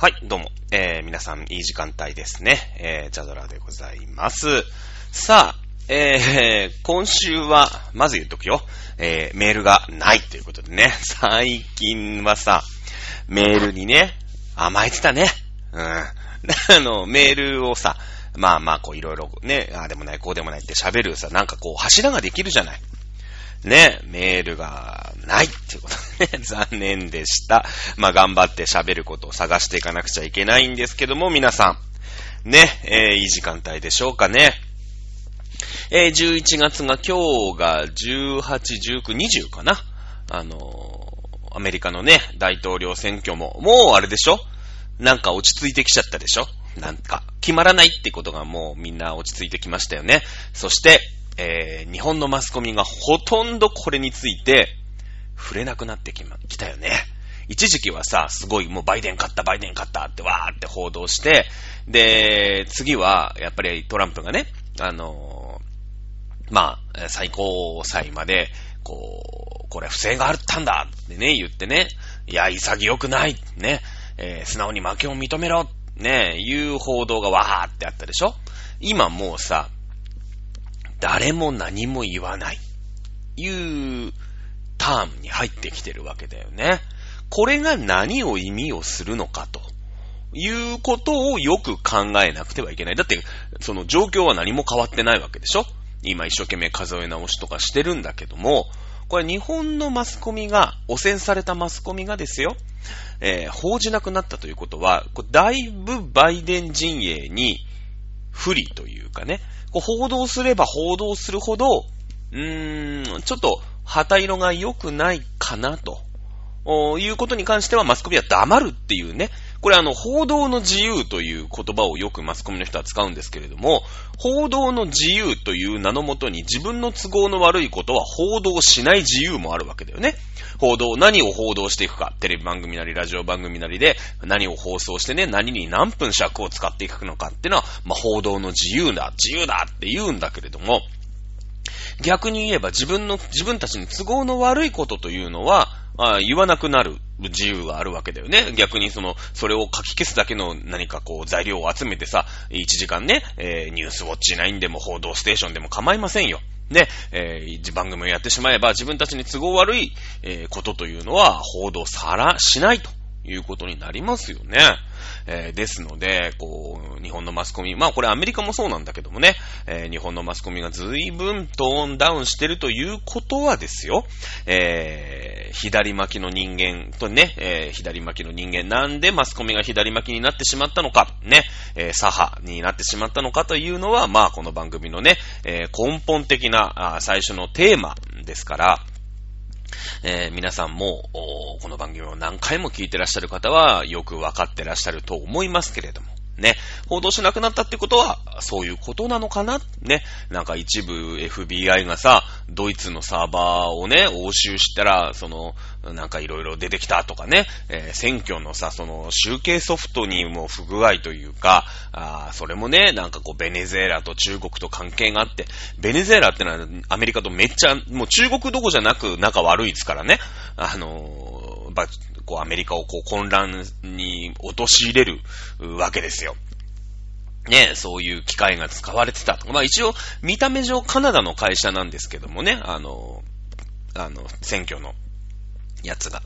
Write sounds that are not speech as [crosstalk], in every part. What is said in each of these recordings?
はい、どうも。えー、皆さん、いい時間帯ですね。えー、ジャドラでございます。さあ、えー、今週は、まず言っとくよ。えー、メールがないということでね。[laughs] 最近はさ、メールにね、甘えてたね。うん。[laughs] あの、メールをさ、まあまあ、こういろいろね、ああでもない、こうでもないって喋るさ、なんかこう柱ができるじゃない。ね、メールがないっていうことね、残念でした。まあ頑張って喋ることを探していかなくちゃいけないんですけども、皆さん、ね、えーいい時間帯でしょうかね。えー11月が今日が18、19、20かな。あのーアメリカのね、大統領選挙も、もうあれでしょ？なんか落ち着いてきちゃったでしょ？なんか、決まらないってことがもうみんな落ち着いてきましたよね。そして、えー日本のマスコミがほとんどこれについて触れなくなってきま、きたよね。一時期はさ、すごいもうバイデン勝った、バイデン勝ったってわーって報道して、で、次はやっぱりトランプがね、あのーまあ、最高裁まで、こう、これ不正があったんだってね、言ってね、いや、潔くない、ね、えー素直に負けを認めろ、ね、いう報道がわーってあったでしょ？今もうさ、誰も何も言わない、いうターンに入ってきてるわけだよね。これが何を意味をするのかと。いうことをよく考えなくてはいけない。だって、その状況は何も変わってないわけでしょ今一生懸命数え直しとかしてるんだけども、これ日本のマスコミが、汚染されたマスコミがですよ、えー報じなくなったということは、だいぶバイデン陣営に不利というかね、こう報道すれば報道するほど、うーん、ちょっと旗色が良くないかなと。いうことに関してはマスコミは黙るっていうね。これあの、報道の自由という言葉をよくマスコミの人は使うんですけれども、報道の自由という名のもとに自分の都合の悪いことは報道しない自由もあるわけだよね。報道、何を報道していくか、テレビ番組なりラジオ番組なりで何を放送してね、何に何分尺を使っていくのかっていうのは、まあ、報道の自由だ、自由だって言うんだけれども、逆に言えば自分の、自分たちに都合の悪いことというのは、あ言わなくなる自由があるわけだよね。逆にその、それを書き消すだけの何かこう材料を集めてさ、1時間ね、えーニュースウォッチ9でも報道ステーションでも構いませんよ。ね、えー番組をやってしまえば自分たちに都合悪い、えーことというのは報道さら、しないということになりますよね。えーですので、こう、日本のマスコミ、まあこれアメリカもそうなんだけどもね、えー日本のマスコミが随分トーンダウンしてるということはですよ、えー左巻きの人間とね、えー左巻きの人間、なんでマスコミが左巻きになってしまったのか、ね、えー左派になってしまったのかというのは、まあこの番組のね、えー根本的なあ最初のテーマですから、えー皆さんも、この番組を何回も聞いてらっしゃる方は、よくわかってらっしゃると思いますけれども、ね、報道しなくなったってことは、そういうことなのかなね、なんか一部 FBI がさ、ドイツのサーバーをね、押収したら、その、なんかいろいろ出てきたとかね、えー選挙のさ、その、集計ソフトにも不具合というか、あそれもね、なんかこう、ベネズエラと中国と関係があって、ベネズエラってのはアメリカとめっちゃ、もう中国どこじゃなく仲悪いですからね。あのーばこう、アメリカをこう、混乱に陥れるわけですよ。ね、そういう機械が使われてたとか。まあ一応、見た目上カナダの会社なんですけどもね、あの、あの、選挙のやつが。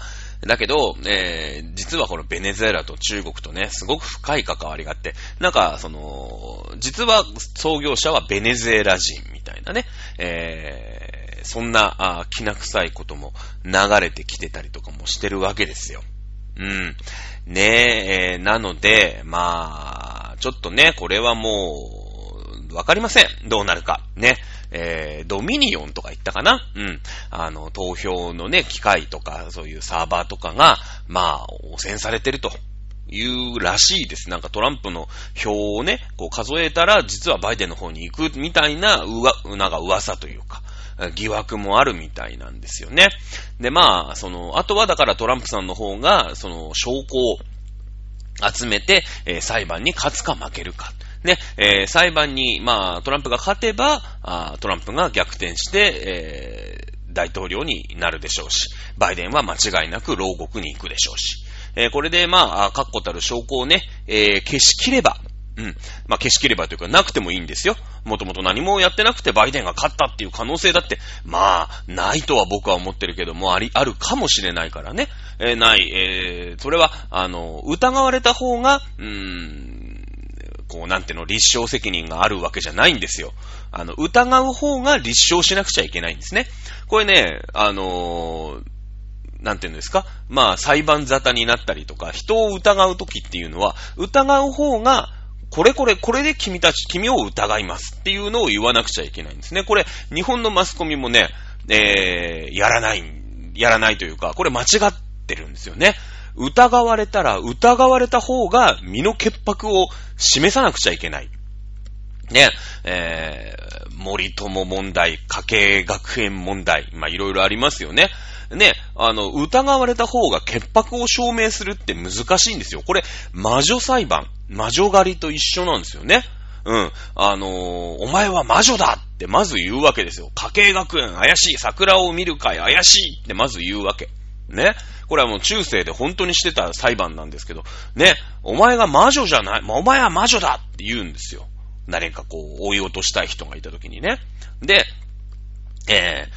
だけど、えー、実はこのベネズエラと中国とね、すごく深い関わりがあって、なんか、その、実は創業者はベネズエラ人みたいなね、えー、そんな、あきな臭いことも流れてきてたりとかもしてるわけですよ。うん。ねえ、えーなので、まあ、ちょっとね、これはもう、わかりません。どうなるか。ね。えー、ドミニオンとか言ったかな？うん。あの、投票のね、機械とか、そういうサーバーとかが、まあ、汚染されてると。いうらしいです。なんかトランプの票をね、こう数えたら、実はバイデンの方に行くみたいな、うわ、なんか噂というか、疑惑もあるみたいなんですよね。で、まあ、その、あとはだからトランプさんの方が、その、証拠を集めて、えー裁判に勝つか負けるか。ね、えー裁判に、まあ、トランプが勝てば、あトランプが逆転して、えー大統領になるでしょうし、バイデンは間違いなく牢獄に行くでしょうし、えー、これでまあ、確固たる証拠をね、えー、消し切れば、うん。まあ、消し切ればというか、なくてもいいんですよ。もともと何もやってなくてバイデンが勝ったっていう可能性だって、まあ、ないとは僕は思ってるけども、あり、あるかもしれないからね。えー、ない、えー、それは、あの、疑われた方が、うーん、こう、なんていうの、立証責任があるわけじゃないんですよ。あの、疑う方が立証しなくちゃいけないんですね。これね、あのー、なんていうんですか？まあ、裁判沙汰になったりとか、人を疑うときっていうのは、疑う方が、これこれ、これで君たち、君を疑いますっていうのを言わなくちゃいけないんですね。これ、日本のマスコミもね、えー、やらない、やらないというか、これ間違ってるんですよね。疑われたら、疑われた方が身の潔白を示さなくちゃいけない。ね、えー、森友問題、家計学園問題、ま、いろいろありますよね。ね、あの、疑われた方が潔白を証明するって難しいんですよ。これ、魔女裁判、魔女狩りと一緒なんですよね。うん。あのー、お前は魔女だってまず言うわけですよ。家計学園怪しい、桜を見る会怪しいってまず言うわけ。ね。これはもう中世で本当にしてた裁判なんですけど、ね。お前が魔女じゃない、お前は魔女だって言うんですよ。誰かこう、追い落としたい人がいた時にね。で、え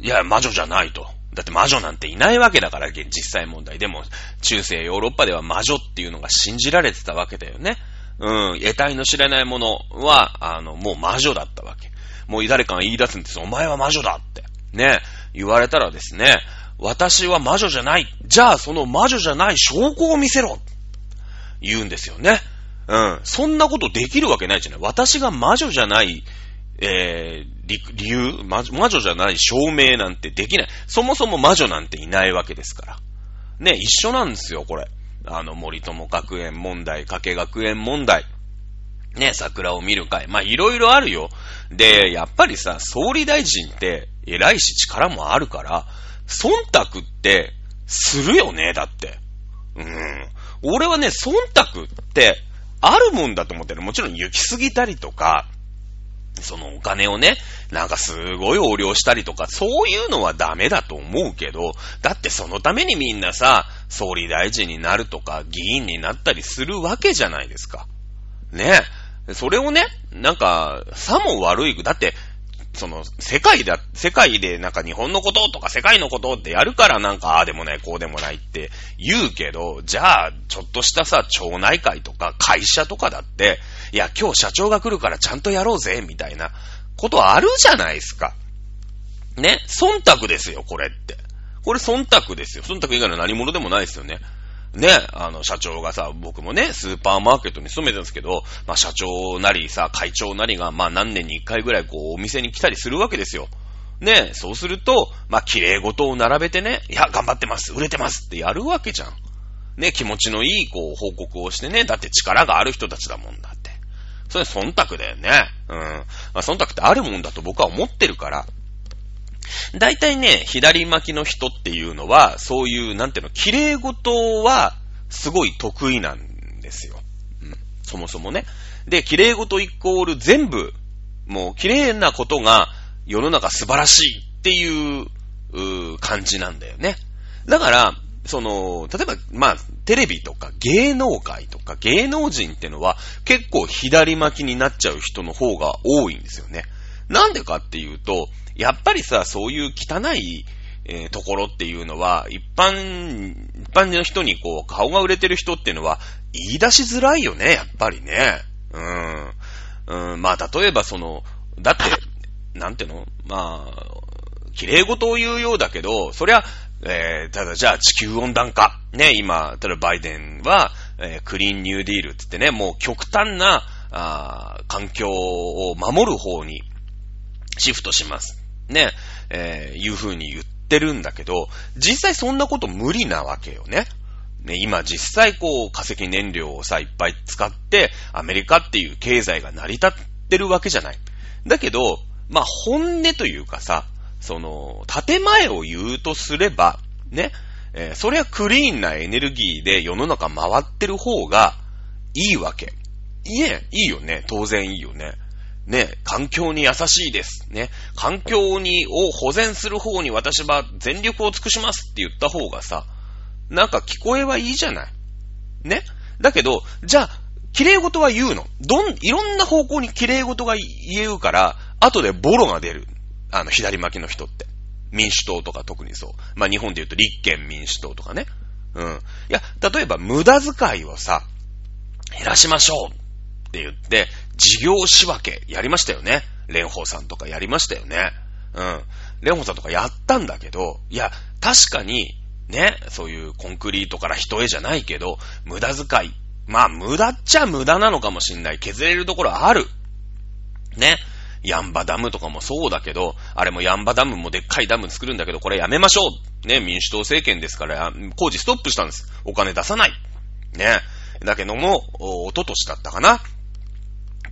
ー、いや、魔女じゃないと。だって魔女なんていないわけだから、実際問題。でも、中世ヨーロッパでは魔女っていうのが信じられてたわけだよね。うん、得体の知れないものは、あの、もう魔女だったわけ。もう誰かが言い出すんです。お前は魔女だって。ね、言われたらですね、私は魔女じゃない。じゃあその魔女じゃない証拠を見せろ。言うんですよね。うん。そんなことできるわけないじゃない。私が魔女じゃないえー、理理由魔、魔女じゃない証明なんてできない。そもそも魔女なんていないわけですから。ね、一緒なんですよ、これ。あの、森友学園問題、加計学園問題。ね、桜を見る会。まあ、いろいろあるよ。で、やっぱりさ、総理大臣って偉いし力もあるから、忖度ってするよね、だって。うん。俺はね、忖度ってあるもんだと思ってる。もちろん行き過ぎたりとか、そのお金をね、なんかすごい横領したりとか、そういうのはダメだと思うけど、だってそのためにみんなさ、総理大臣になるとか、議員になったりするわけじゃないですか。ね。それをね、なんか、さも悪い、だって、その、世界だ、世界でなんか日本のこととか世界のことってやるからなんかああでもないこうでもないって言うけど、じゃあ、ちょっとしたさ、町内会とか会社とかだって、いや、今日社長が来るからちゃんとやろうぜ、みたいなことあるじゃないですか。ね？忖度ですよ、これって。これ忖度ですよ。忖度以外の何者でもないですよね。ね、あの、社長がさ、僕もね、スーパーマーケットに勤めてるんですけど、まあ、社長なりさ、会長なりが、まあ、何年に一回ぐらい、こう、お店に来たりするわけですよ。ね、そうすると、まあ、綺麗事を並べてね、いや、頑張ってます、売れてますってやるわけじゃん。ね、気持ちのいい、こう、報告をしてね、だって力がある人たちだもんだって。それ忖度だよね。うん。まあ、忖度ってあるもんだと僕は思ってるから。大体ね、左巻きの人っていうのは、そういう、なんていうの、綺麗事は、すごい得意なんですよ。うん。そもそもね。で、綺麗事イコール全部、もう綺麗なことが世の中素晴らしいっていう、う感じなんだよね。だから、その、例えば、まあ、テレビとか芸能界とか芸能人ってのは結構左巻きになっちゃう人の方が多いんですよね。なんでかっていうと、やっぱりさ、そういう汚い、えー、ところっていうのは、一般、一般の人にこう、顔が売れてる人っていうのは、言い出しづらいよね、やっぱりね。うん。うん、まあ、例えばその、だって、なんていうの？まあ、綺麗事を言うようだけど、そりゃ、えー、ただじゃあ地球温暖化。ね、今、例えばバイデンは、えー、クリーンニューディールってってね、もう極端な、あ環境を守る方にシフトします。ね、えー、いう風に言ってるんだけど、実際そんなこと無理なわけよね。ね、今実際こう化石燃料をさ、いっぱい使って、アメリカっていう経済が成り立ってるわけじゃない。だけど、まあ、本音というかさ、その、建前を言うとすれば、ね、えー、それはクリーンなエネルギーで世の中回ってる方がいいわけ。いえ、いいよね。当然いいよね。ね、環境に優しいです。ね、環境に、を保全する方に私は全力を尽くしますって言った方がさ、なんか聞こえはいいじゃない。ねだけど、じゃあ、綺麗事は言うの？どん、いろんな方向に綺麗事が言うから、後でボロが出る。あの、左巻きの人って。民主党とか特にそう。まあ、日本で言うと立憲民主党とかね。うん。いや、例えば無駄遣いをさ、減らしましょうって言って、事業仕分けやりましたよね。蓮舫さんとかやりましたよね。うん。蓮舫さんとかやったんだけど、いや、確かに、ね、そういうコンクリートから人絵じゃないけど、無駄遣い。まあ、無駄っちゃ無駄なのかもしんない。削れるところある。ね。ヤンバダムとかもそうだけど、あれもヤンバダムもでっかいダム作るんだけど、これやめましょう。ね、民主党政権ですから、工事ストップしたんです。お金出さない。ね。だけども、おととしだったかな。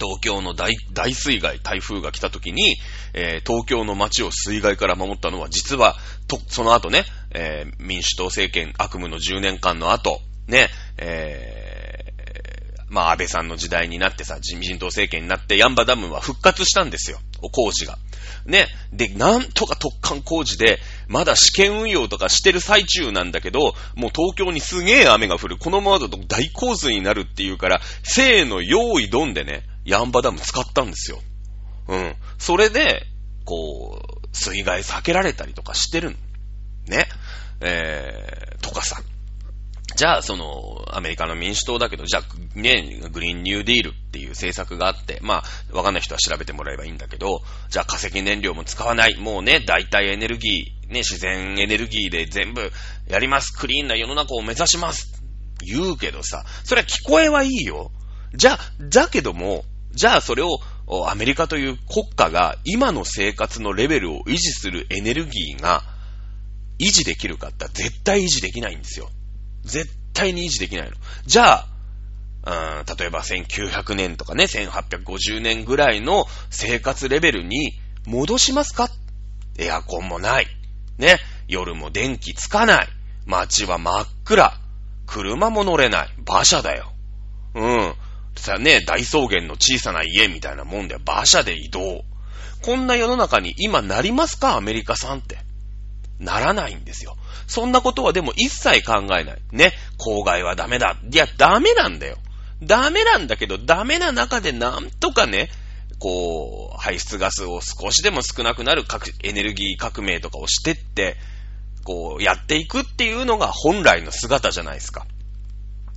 東京の大大水害、台風が来た時に、えー、東京の街を水害から守ったのは、実は、と、その後ね、えー、民主党政権悪夢の10年間の後、ね、えー、まあ、安倍さんの時代になってさ、自民党政権になって、ヤンバダムは復活したんですよ。工事が。ね。で、なんとか特艦工事で、まだ試験運用とかしてる最中なんだけど、もう東京にすげえ雨が降る。このままだと大洪水になるっていうから、せーの用意ドンでね、ヤンバダム使ったんですよ。うん。それで、こう、水害避けられたりとかしてるん。ね。えー、とかさ。じゃあ、その、アメリカの民主党だけど、じゃあ、ね、グリーンニューディールっていう政策があって、まあ、わかんない人は調べてもらえばいいんだけど、じゃあ化石燃料も使わない、もうね、代替エネルギー、ね、自然エネルギーで全部やります、クリーンな世の中を目指します、言うけどさ、それは聞こえはいいよ。じゃあ、だけども、じゃあそれをアメリカという国家が今の生活のレベルを維持するエネルギーが維持できるかって絶対維持できないんですよ。絶対に維持できないの。じゃあ、例えば1900年とかね、1850年ぐらいの生活レベルに戻しますか？エアコンもない。ね、夜も電気つかない。街は真っ暗。車も乗れない。馬車だよ。うん。さ、ね、大草原の小さな家みたいなもんで馬車で移動。こんな世の中に今なりますか？アメリカさんって。ならないんですよ。そんなことはでも一切考えない。ね？郊外はダメだ。いや、ダメなんだよ。ダメなんだけど、ダメな中でなんとかね、こう、排出ガスを少しでも少なくなるエネルギー革命とかをしてって、こう、やっていくっていうのが本来の姿じゃないですか。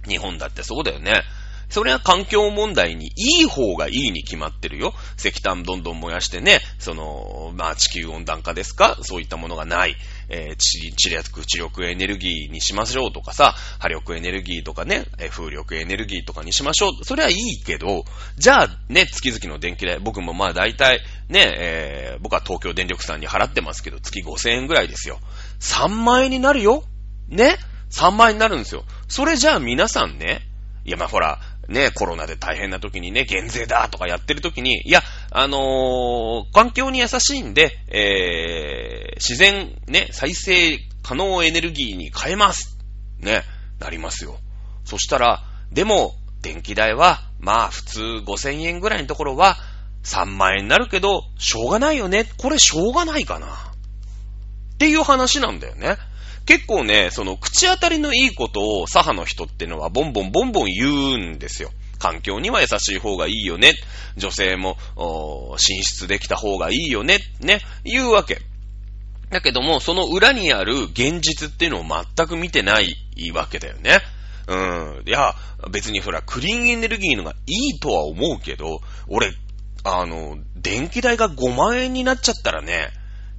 日本だってそうだよね。それは環境問題にいい方がいいに決まってるよ。石炭どんどん燃やしてね、その、まあ地球温暖化ですか？そういったものがない。えー、地、地力、地力エネルギーにしましょうとかさ、波力エネルギーとかね、えー、風力エネルギーとかにしましょう。それはいいけど、じゃあね、月々の電気代、僕もまあ大体ね、えー、僕は東京電力さんに払ってますけど、月5000円ぐらいですよ。3万円になるよね ?3 万円になるんですよ。それじゃあ皆さんね、いやまあほら、ね、コロナで大変な時にね、減税だとかやってる時に、いや、あのー、環境に優しいんで、えー、自然、ね、再生可能エネルギーに変えます。ね、なりますよ。そしたら、でも、電気代は、まあ、普通5000円ぐらいのところは、3万円になるけど、しょうがないよね。これしょうがないかな。っていう話なんだよね。結構ね、その口当たりのいいことを左派の人ってのはボンボンボンボン言うんですよ。環境には優しい方がいいよね。女性も、進出できた方がいいよね。ね。言うわけ。だけども、その裏にある現実っていうのを全く見てないわけだよね。うん。いや、別にほら、クリーンエネルギーのがいいとは思うけど、俺、あの、電気代が5万円になっちゃったらね、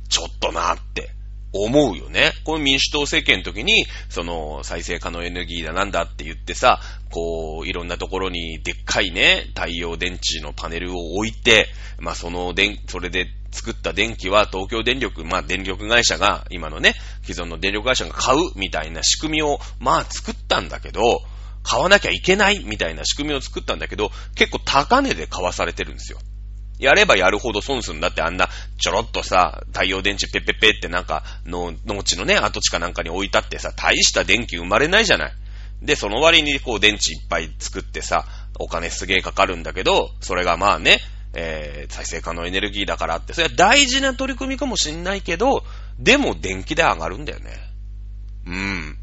ちょっとなって思うよね。この民主党政権の時に、その、再生可能エネルギーだなんだって言ってさ、こう、いろんなところにでっかいね、太陽電池のパネルを置いて、まあ、その電、それで作った電気は東京電力、まあ、電力会社が、今のね、既存の電力会社が買うみたいな仕組みを、まあ、作ったんだけど、買わなきゃいけないみたいな仕組みを作ったんだけど、結構高値で買わされてるんですよ。やればやるほど損するんだってあんなちょろっとさ、太陽電池ペッペッペってなんかの、農地のね、跡地かなんかに置いたってさ、大した電気生まれないじゃない。で、その割にこう電池いっぱい作ってさ、お金すげえかかるんだけど、それがまあね、えー、再生可能エネルギーだからって、それは大事な取り組みかもしんないけど、でも電気代上がるんだよね。うん。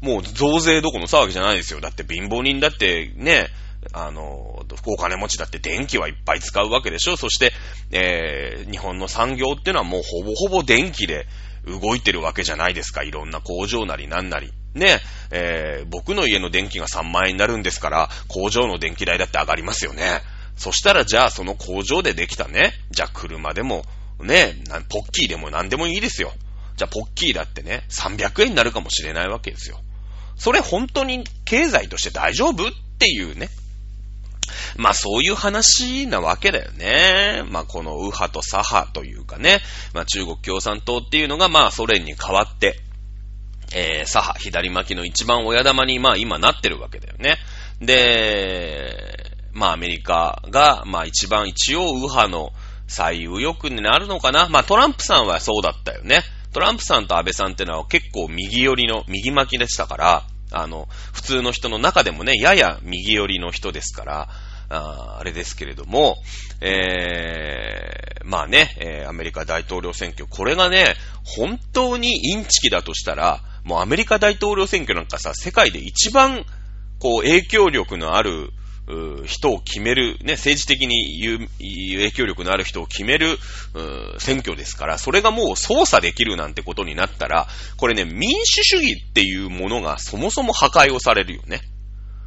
もう増税どこの騒ぎじゃないですよ。だって貧乏人だってね、あの、お金持ちだって電気はいっぱい使うわけでしょそして、えー、日本の産業っていうのはもうほぼほぼ電気で動いてるわけじゃないですか。いろんな工場なりなんなり。ね、えー、僕の家の電気が3万円になるんですから、工場の電気代だって上がりますよね。そしたらじゃあその工場でできたね、じゃあ車でも、ね、ポッキーでも何でもいいですよ。じゃあポッキーだってね、300円になるかもしれないわけですよ。それ本当に経済として大丈夫っていうね。まあそういう話なわけだよね。まあこの右派と左派というかね。まあ中国共産党っていうのがまあソ連に代わって、えー、左派、左巻きの一番親玉にまあ今なってるわけだよね。で、まあアメリカがまあ一番一応右派の最右翼になるのかな。まあトランプさんはそうだったよね。トランプさんと安倍さんってのは結構右寄りの、右巻きでしたから、あの、普通の人の中でもね、やや右寄りの人ですから、ああれですけれども、えー、まあね、えー、アメリカ大統領選挙、これがね、本当にインチキだとしたら、もうアメリカ大統領選挙なんかさ、世界で一番、こう、影響力のある、人を決める、ね、政治的に影響力のある人を決める、選挙ですから、それがもう操作できるなんてことになったら、これね、民主主義っていうものがそもそも破壊をされるよね。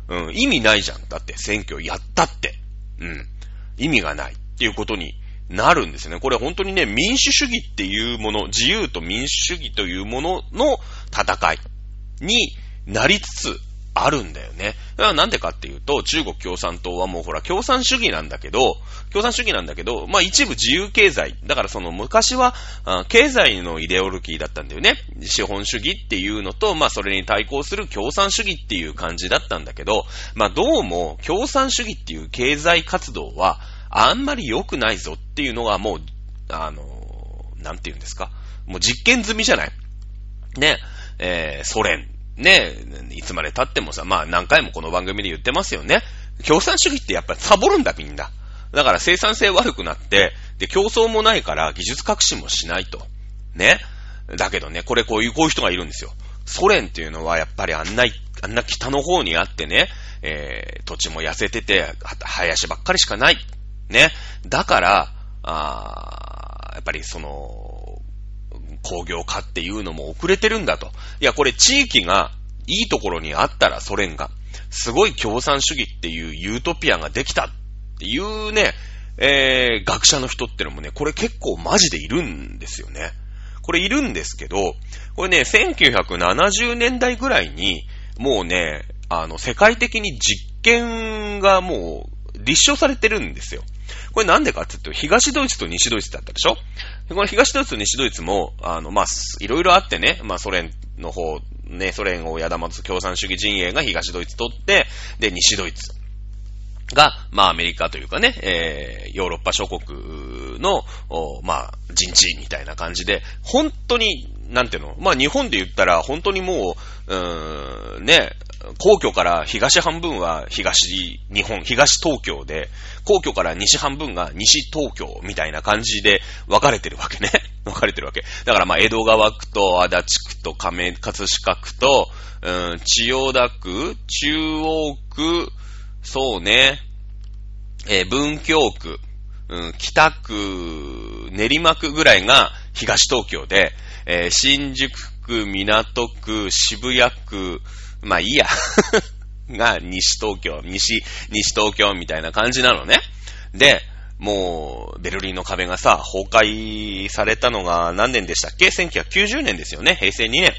うん、意味ないじゃん。だって選挙やったって。うん。意味がないっていうことになるんですよね。これ本当にね、民主主義っていうもの、自由と民主主義というものの戦いになりつつあるんだよね。なんでかっていうと、中国共産党はもうほら、共産主義なんだけど、共産主義なんだけど、まあ一部自由経済。だからその昔は、経済のイデオロギーだったんだよね。資本主義っていうのと、まあそれに対抗する共産主義っていう感じだったんだけど、まあどうも共産主義っていう経済活動は、あんまり良くないぞっていうのがもう、あの、なんて言うんですか？もう実験済みじゃない？ね、えー、ソ連ね、いつまで経ってもさ、まあ何回もこの番組で言ってますよね。共産主義ってやっぱりサボるんだみんな。だから生産性悪くなって、で、競争もないから技術革新もしないと。ね。だけどね、これこういう、こういう人がいるんですよ。ソ連っていうのはやっぱりあんな、あんな北の方にあってね、えー、土地も痩せてて、林ばっかりしかない。ね。だから、あやっぱりその、工業化っていうのも遅れてるんだと。いや、これ地域がいいところにあったらソ連が、すごい共産主義っていうユートピアができたっていうね、えー、学者の人ってのもね、これ結構マジでいるんですよね。これいるんですけど、これね、1970年代ぐらいに、もうね、あの、世界的に実験がもう立証されてるんですよ。これなんでかって言うと、東ドイツと西ドイツだったでしょ？この東ドイツと西ドイツも、あの、まあ、いろいろあってね、まあ、ソ連の方、ね、ソ連をやだまつ共産主義陣営が東ドイツ取って、で、西ドイツが、まあ、アメリカというかね、えー、ヨーロッパ諸国の、まあ、陣地みたいな感じで、本当に、なんていうの？まあ、日本で言ったら、本当にもう、うーん、ね、皇居から東半分は東日本、東東京で、皇居から西半分が西東京みたいな感じで分かれてるわけね。[laughs] 分かれてるわけ。だからまあ、江戸川区と足立区と亀、葛飾区と、うん、千代田区、中央区、そうね、えー、文京区、うん、北区、練馬区ぐらいが東東京で、えー、新宿区、港区、渋谷区、まあいいや。[laughs] が西東京、西、西東京みたいな感じなのね。で、もう、ベルリンの壁がさ、崩壊されたのが何年でしたっけ ?1990 年ですよね。平成2年。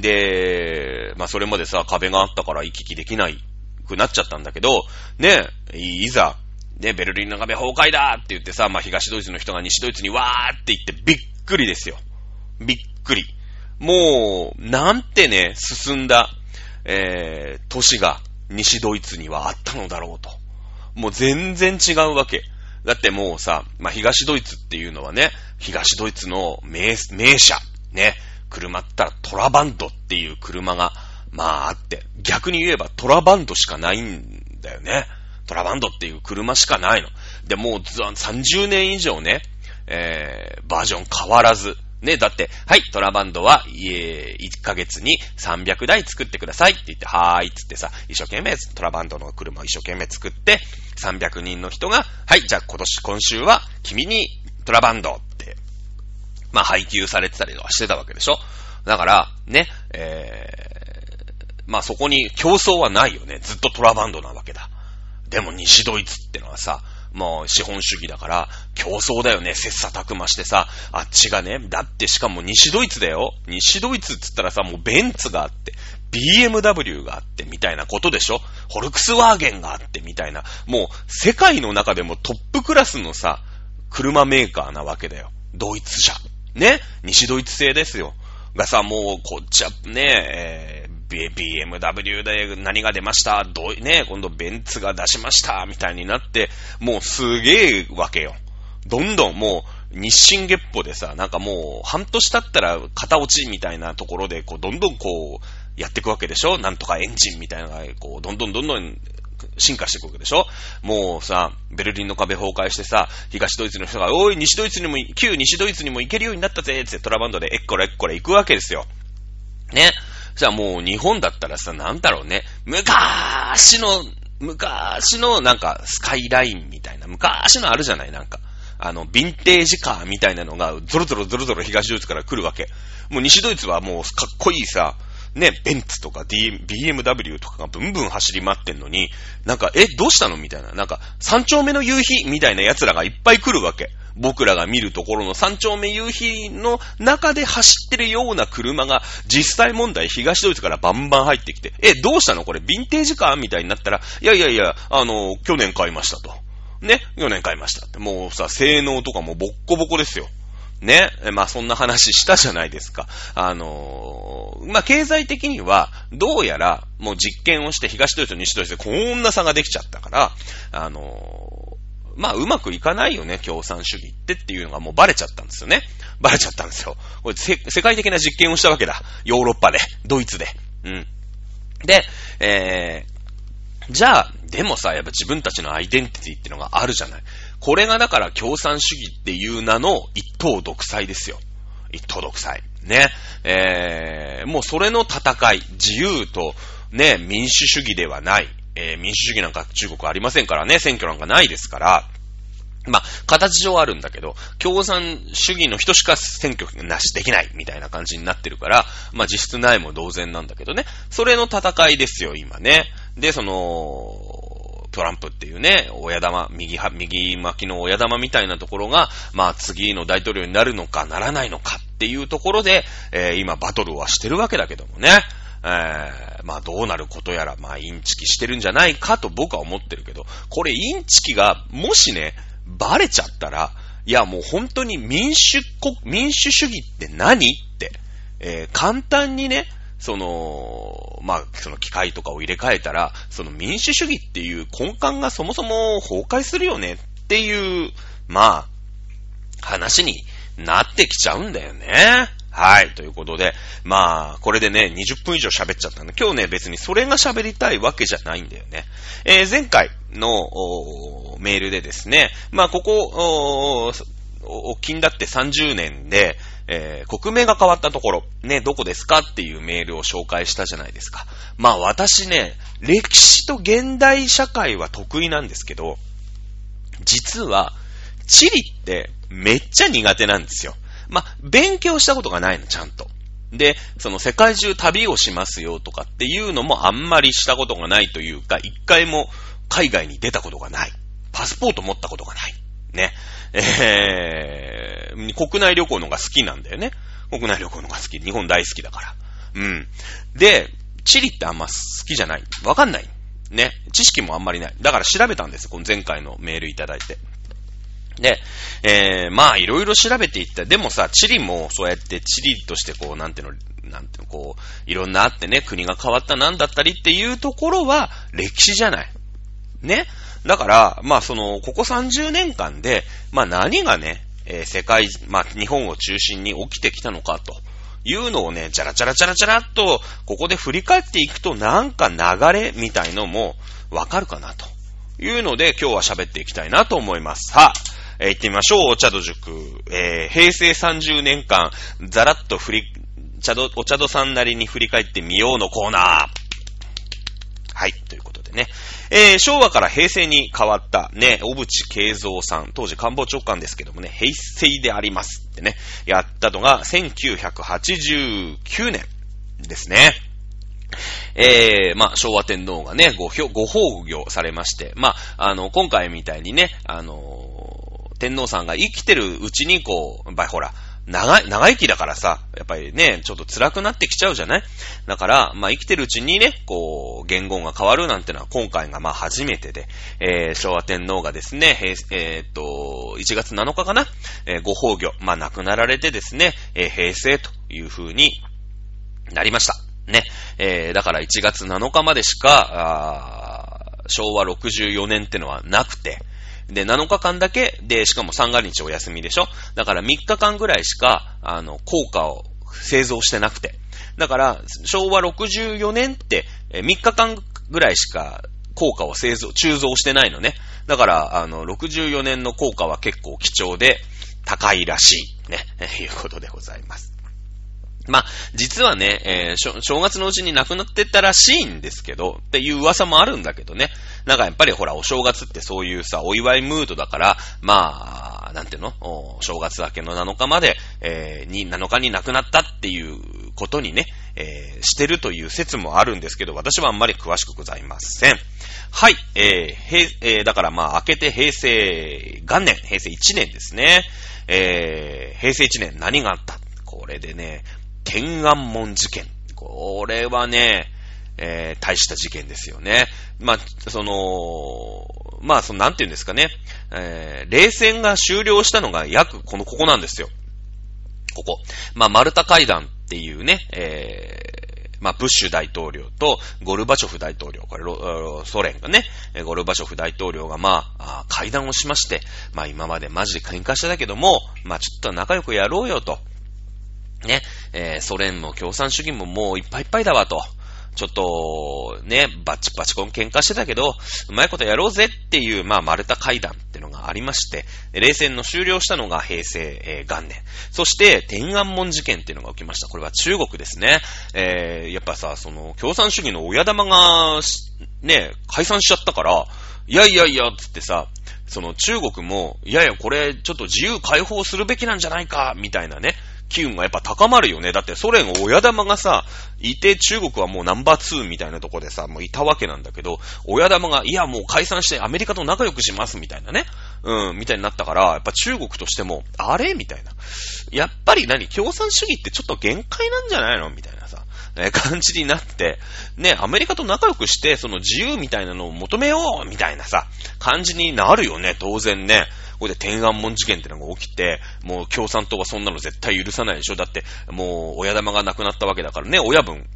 で、まあそれまでさ、壁があったから行き来できないくなっちゃったんだけど、ね、いざ、ね、ベルリンの壁崩壊だって言ってさ、まあ東ドイツの人が西ドイツにわーって言ってびっくりですよ。びっくり。もう、なんてね、進んだえー、都市が西ドイツにはあったのだろうと。もう全然違うわけ。だってもうさ、まあ、東ドイツっていうのはね、東ドイツの名、名車、ね、車ったらトラバンドっていう車が、まああって、逆に言えばトラバンドしかないんだよね。トラバンドっていう車しかないの。で、もう30年以上ね、えー、バージョン変わらず、ね、だって、はい、トラバンドは、いえ1ヶ月に300台作ってくださいって言って、はーいっつってさ、一生懸命トラバンドの車を一生懸命作って、300人の人が、はい、じゃあ今年、今週は君にトラバンドって、まあ配給されてたりとかしてたわけでしょ？だから、ね、えー、まあそこに競争はないよね。ずっとトラバンドなわけだ。でも西ドイツってのはさ、もう資本主義だから、競争だよね、切磋琢磨してさ、あっちがね、だってしかも西ドイツだよ。西ドイツっつったらさ、もうベンツがあって、BMW があってみたいなことでしょホルクスワーゲンがあってみたいな、もう世界の中でもトップクラスのさ、車メーカーなわけだよ。ドイツ車。ね？西ドイツ製ですよ。がさ、もうこっちはね、えー BMW で何が出ました？どね、今度ベンツが出しました？みたいになって、もうすげえわけよ。どんどんもう、日進月歩でさ、なんかもう、半年経ったら型落ちみたいなところで、こう、どんどんこう、やっていくわけでしょ？なんとかエンジンみたいなのが、こう、どんどんどんどん進化していくわけでしょ？もうさ、ベルリンの壁崩壊してさ、東ドイツの人が、おい、西ドイツにも、旧西ドイツにも行けるようになったぜ、ってトラバンドでエッコレエッコレ行くわけですよ。ね？じゃあもう日本だったらさ、なんだろうね。昔の、昔のなんかスカイラインみたいな、昔のあるじゃないなんか。あの、ヴィンテージカーみたいなのが、ゾロゾロゾロゾロ東ドイツから来るわけ。もう西ドイツはもうかっこいいさ、ね、ベンツとか D、BMW とかがブンブン走り回ってんのに、なんか、え、どうしたの？みたいな。なんか、三丁目の夕日？みたいな奴らがいっぱい来るわけ。僕らが見るところの三丁目夕日の中で走ってるような車が、実際問題東ドイツからバンバン入ってきて、え、どうしたのこれ、ヴィンテージカーみたいになったら、いやいやいや、あの、去年買いましたと。ね、去年買いましたって。もうさ、性能とかもボッコボコですよ。ね？まあそんな話したじゃないですか。あのー、まあ経済的には、どうやらもう実験をして東ドイツと西ドイツでこんな差ができちゃったから、あの、まあうまくいかないよね、共産主義ってっていうのがもうバレちゃったんですよね。バレちゃったんですよ。これ世界的な実験をしたわけだ。ヨーロッパで、ドイツで。うん。で、えー、じゃあ、でもさ、やっぱ自分たちのアイデンティティってのがあるじゃない。これがだから共産主義っていう名の一党独裁ですよ。一党独裁。ね。えー、もうそれの戦い、自由とね、民主主義ではない。えー、民主主義なんか中国ありませんからね、選挙なんかないですから、まあ、形上あるんだけど、共産主義の人しか選挙なしできないみたいな感じになってるから、まあ実質ないも同然なんだけどね。それの戦いですよ、今ね。で、その、トランプっていうね、親玉、右は、右巻きの親玉みたいなところが、まあ次の大統領になるのかならないのかっていうところで、えー、今バトルはしてるわけだけどもね。えー、まあどうなることやら、まあインチキしてるんじゃないかと僕は思ってるけど、これインチキがもしね、バレちゃったら、いやもう本当に民主国、民主主義って何？って、えー、簡単にね、その、まあ、その機械とかを入れ替えたら、その民主主義っていう根幹がそもそも崩壊するよね？っていう、まあ、話になってきちゃうんだよね。はい。ということで、まあ、これでね、20分以上喋っちゃったんで、今日ね、別にそれが喋りたいわけじゃないんだよね。えー、前回のメールでですね、まあ、ここ、お、金だって30年で、えー、国名が変わったところ、ね、どこですかっていうメールを紹介したじゃないですか。まあ私ね、歴史と現代社会は得意なんですけど、実は、地理ってめっちゃ苦手なんですよ。まあ、勉強したことがないの、ちゃんと。で、その世界中旅をしますよとかっていうのもあんまりしたことがないというか、一回も海外に出たことがない。パスポート持ったことがない。ね。えー、国内旅行のが好きなんだよね。国内旅行のが好き。日本大好きだから。うん。で、チリってあんま好きじゃない。わかんない。ね。知識もあんまりない。だから調べたんです。この前回のメールいただいて。で、えー、まあ、いろいろ調べていった。でもさ、チリもそうやってチリとしてこう、なんていうの、なんていうの、こう、いろんなあってね、国が変わったなんだったりっていうところは、歴史じゃない。ね。だから、まあその、ここ30年間で、まあ何がね、えー、世界、まあ日本を中心に起きてきたのかというのをね、チャラチャラチャラチャラっと、ここで振り返っていくとなんか流れみたいのもわかるかなというので今日は喋っていきたいなと思います。さあ、えー、行ってみましょう。お茶戸塾。えー、平成30年間、ざらっと振り、茶戸、お茶戸さんなりに振り返ってみようのコーナー。はい、ということでね。えー、昭和から平成に変わったね、小渕恵三さん、当時官房長官ですけどもね、平成でありますってね、やったのが1989年ですね。えー、まあ、昭和天皇がね、ご、ご崩御されまして、まあ、あの、今回みたいにね、あの、天皇さんが生きてるうちに、こう、やっぱりほら、長い、長生きだからさ、やっぱりね、ちょっと辛くなってきちゃうじゃない？だから、まあ生きてるうちにね、こう、言言が変わるなんてのは今回がまあ初めてで、えー、昭和天皇がですね、えー、っと、1月7日かな、えー、ご崩御、まあ亡くなられてですね、えー、平成という風になりました。ね。えー、だから1月7日までしか、昭和64年ってのはなくて、で、7日間だけ、で、しかも三が日お休みでしょ？だから3日間ぐらいしか、あの、効果を製造してなくて。だから、昭和64年って、3日間ぐらいしか効果を製造、鋳造してないのね。だから、あの、64年の効果は結構貴重で、高いらしい、ね、[laughs] いうことでございます。まあ、実はね、えー、正月のうちに亡くなってったらしいんですけど、っていう噂もあるんだけどね。なんかやっぱりほら、お正月ってそういうさ、お祝いムードだから、まあ、なんていうの？お正月明けの7日まで、えー、に、7日に亡くなったっていうことにね、えー、してるという説もあるんですけど、私はあんまり詳しくございません。はい、えー、平、えー、だからまあ、明けて平成元年、平成1年ですね。えー、平成1年何があった？これでね、天安門事件。これはね、えー、大した事件ですよね。まあ、その、まあ、その、なんて言うんですかね。えー、冷戦が終了したのが約、この、ここなんですよ。ここ。まあ、マルタ会談っていうね、えー、まあ、ブッシュ大統領とゴルバチョフ大統領、これ、ソ連がね、ゴルバチョフ大統領がまあ、会談をしまして、まあ今までマジで喧嘩してたけども、まあちょっと仲良くやろうよと。ね、えー、ソ連も共産主義ももういっぱいいっぱいだわと。ちょっと、ね、バチバチコン喧嘩してたけど、うまいことやろうぜっていう、まあ、マルタ会談っていうのがありまして、冷戦の終了したのが平成、えー、元年。そして、天安門事件っていうのが起きました。これは中国ですね。えー、やっぱさ、その、共産主義の親玉が、ね、解散しちゃったから、いやいやいや、つってさ、その中国も、いやいや、これ、ちょっと自由解放するべきなんじゃないか、みたいなね、機運がやっぱ高まるよね。だってソ連親玉がさ、いて中国はもうナンバー2みたいなとこでさ、もういたわけなんだけど、親玉が、いやもう解散してアメリカと仲良くしますみたいなね。うん、みたいになったから、やっぱ中国としても、あれ？みたいな。やっぱり何？共産主義ってちょっと限界なんじゃないの？みたいなさ、え感じになって、ね、アメリカと仲良くして、その自由みたいなのを求めようみたいなさ、感じになるよね、当然ね。ここで天安門事件ってのが起きて、もう共産党はそんなの絶対許さないでしょ。だって、もう親玉が亡くなったわけだからね、親分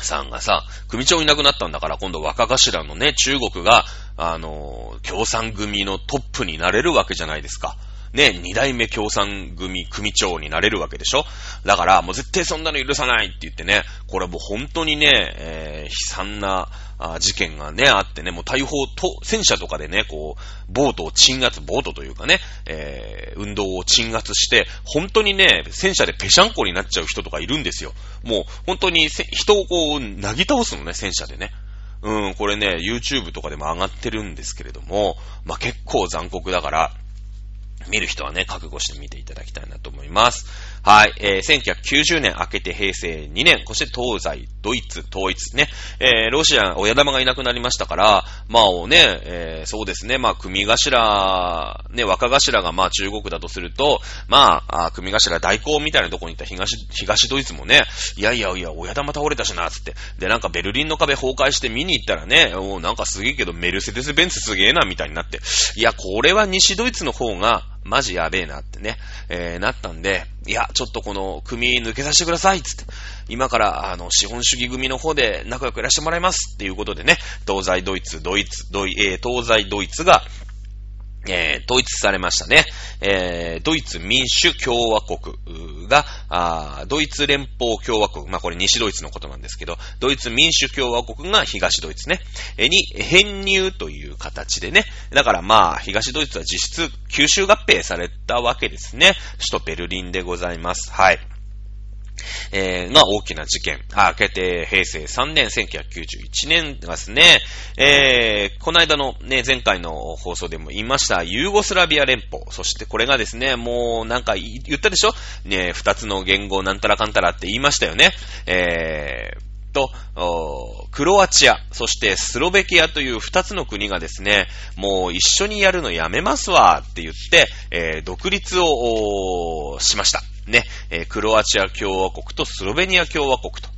さんがさ、組長いなくなったんだから、今度若頭のね、中国が、あの、共産組のトップになれるわけじゃないですか。ね、二代目共産組組長になれるわけでしょ？だから、もう絶対そんなの許さないって言ってね、これもう本当にね、えー、悲惨な、あ事件がね、あってね、もう大砲と、戦車とかでね、こう、ボートを鎮圧、ボートというかね、えー、運動を鎮圧して、本当にね、戦車でぺしゃんこになっちゃう人とかいるんですよ。もう、本当に人をこう、なぎ倒すのね、戦車でね。うん、これね、YouTube とかでも上がってるんですけれども、まあ、結構残酷だから、見る人はね、覚悟して見ていただきたいなと思います。はい、えー、1990年明けて平成2年、そして東西、ドイツ、統一ね、えー、ロシア、親玉がいなくなりましたから、まあね、えー、そうですね、まあ、組頭、ね、若頭がまあ中国だとすると、まあ、あ組頭代行みたいなとこにいた東、東ドイツもね、いやいやいや、親玉倒れたしな、つって。で、なんかベルリンの壁崩壊して見に行ったらね、おなんかすげえけどメルセデス・ベンツすげえな、みたいになって。いや、これは西ドイツの方が、マジやべえなってね、えー、なったんで、いや、ちょっとこの組抜けさせてくださいつって、今からあの資本主義組の方で仲良くいらしてもらいますっていうことでね、東西ドイツ、ドイツ、ドイ、えー、東西ドイツが、えー、統一されましたね。えー、ドイツ民主共和国が、あドイツ連邦共和国、まあ、これ西ドイツのことなんですけど、ドイツ民主共和国が東ドイツね、え、に編入という形でね、だからまあ、東ドイツは実質吸収合併されたわけですね。首都ベルリンでございます。はい。えー、が大きな事件。あ、明けて平成3年、1991年ですね。えー、この間のね、前回の放送でも言いました、ユーゴスラビア連邦。そしてこれがですね、もうなんか言ったでしょ？ね、二つの言語なんたらかんたらって言いましたよね。えー、と、クロアチア、そしてスロベキアという二つの国がですね、もう一緒にやるのやめますわって言って、えー、独立をしました。ね、え、クロアチア共和国とスロベニア共和国と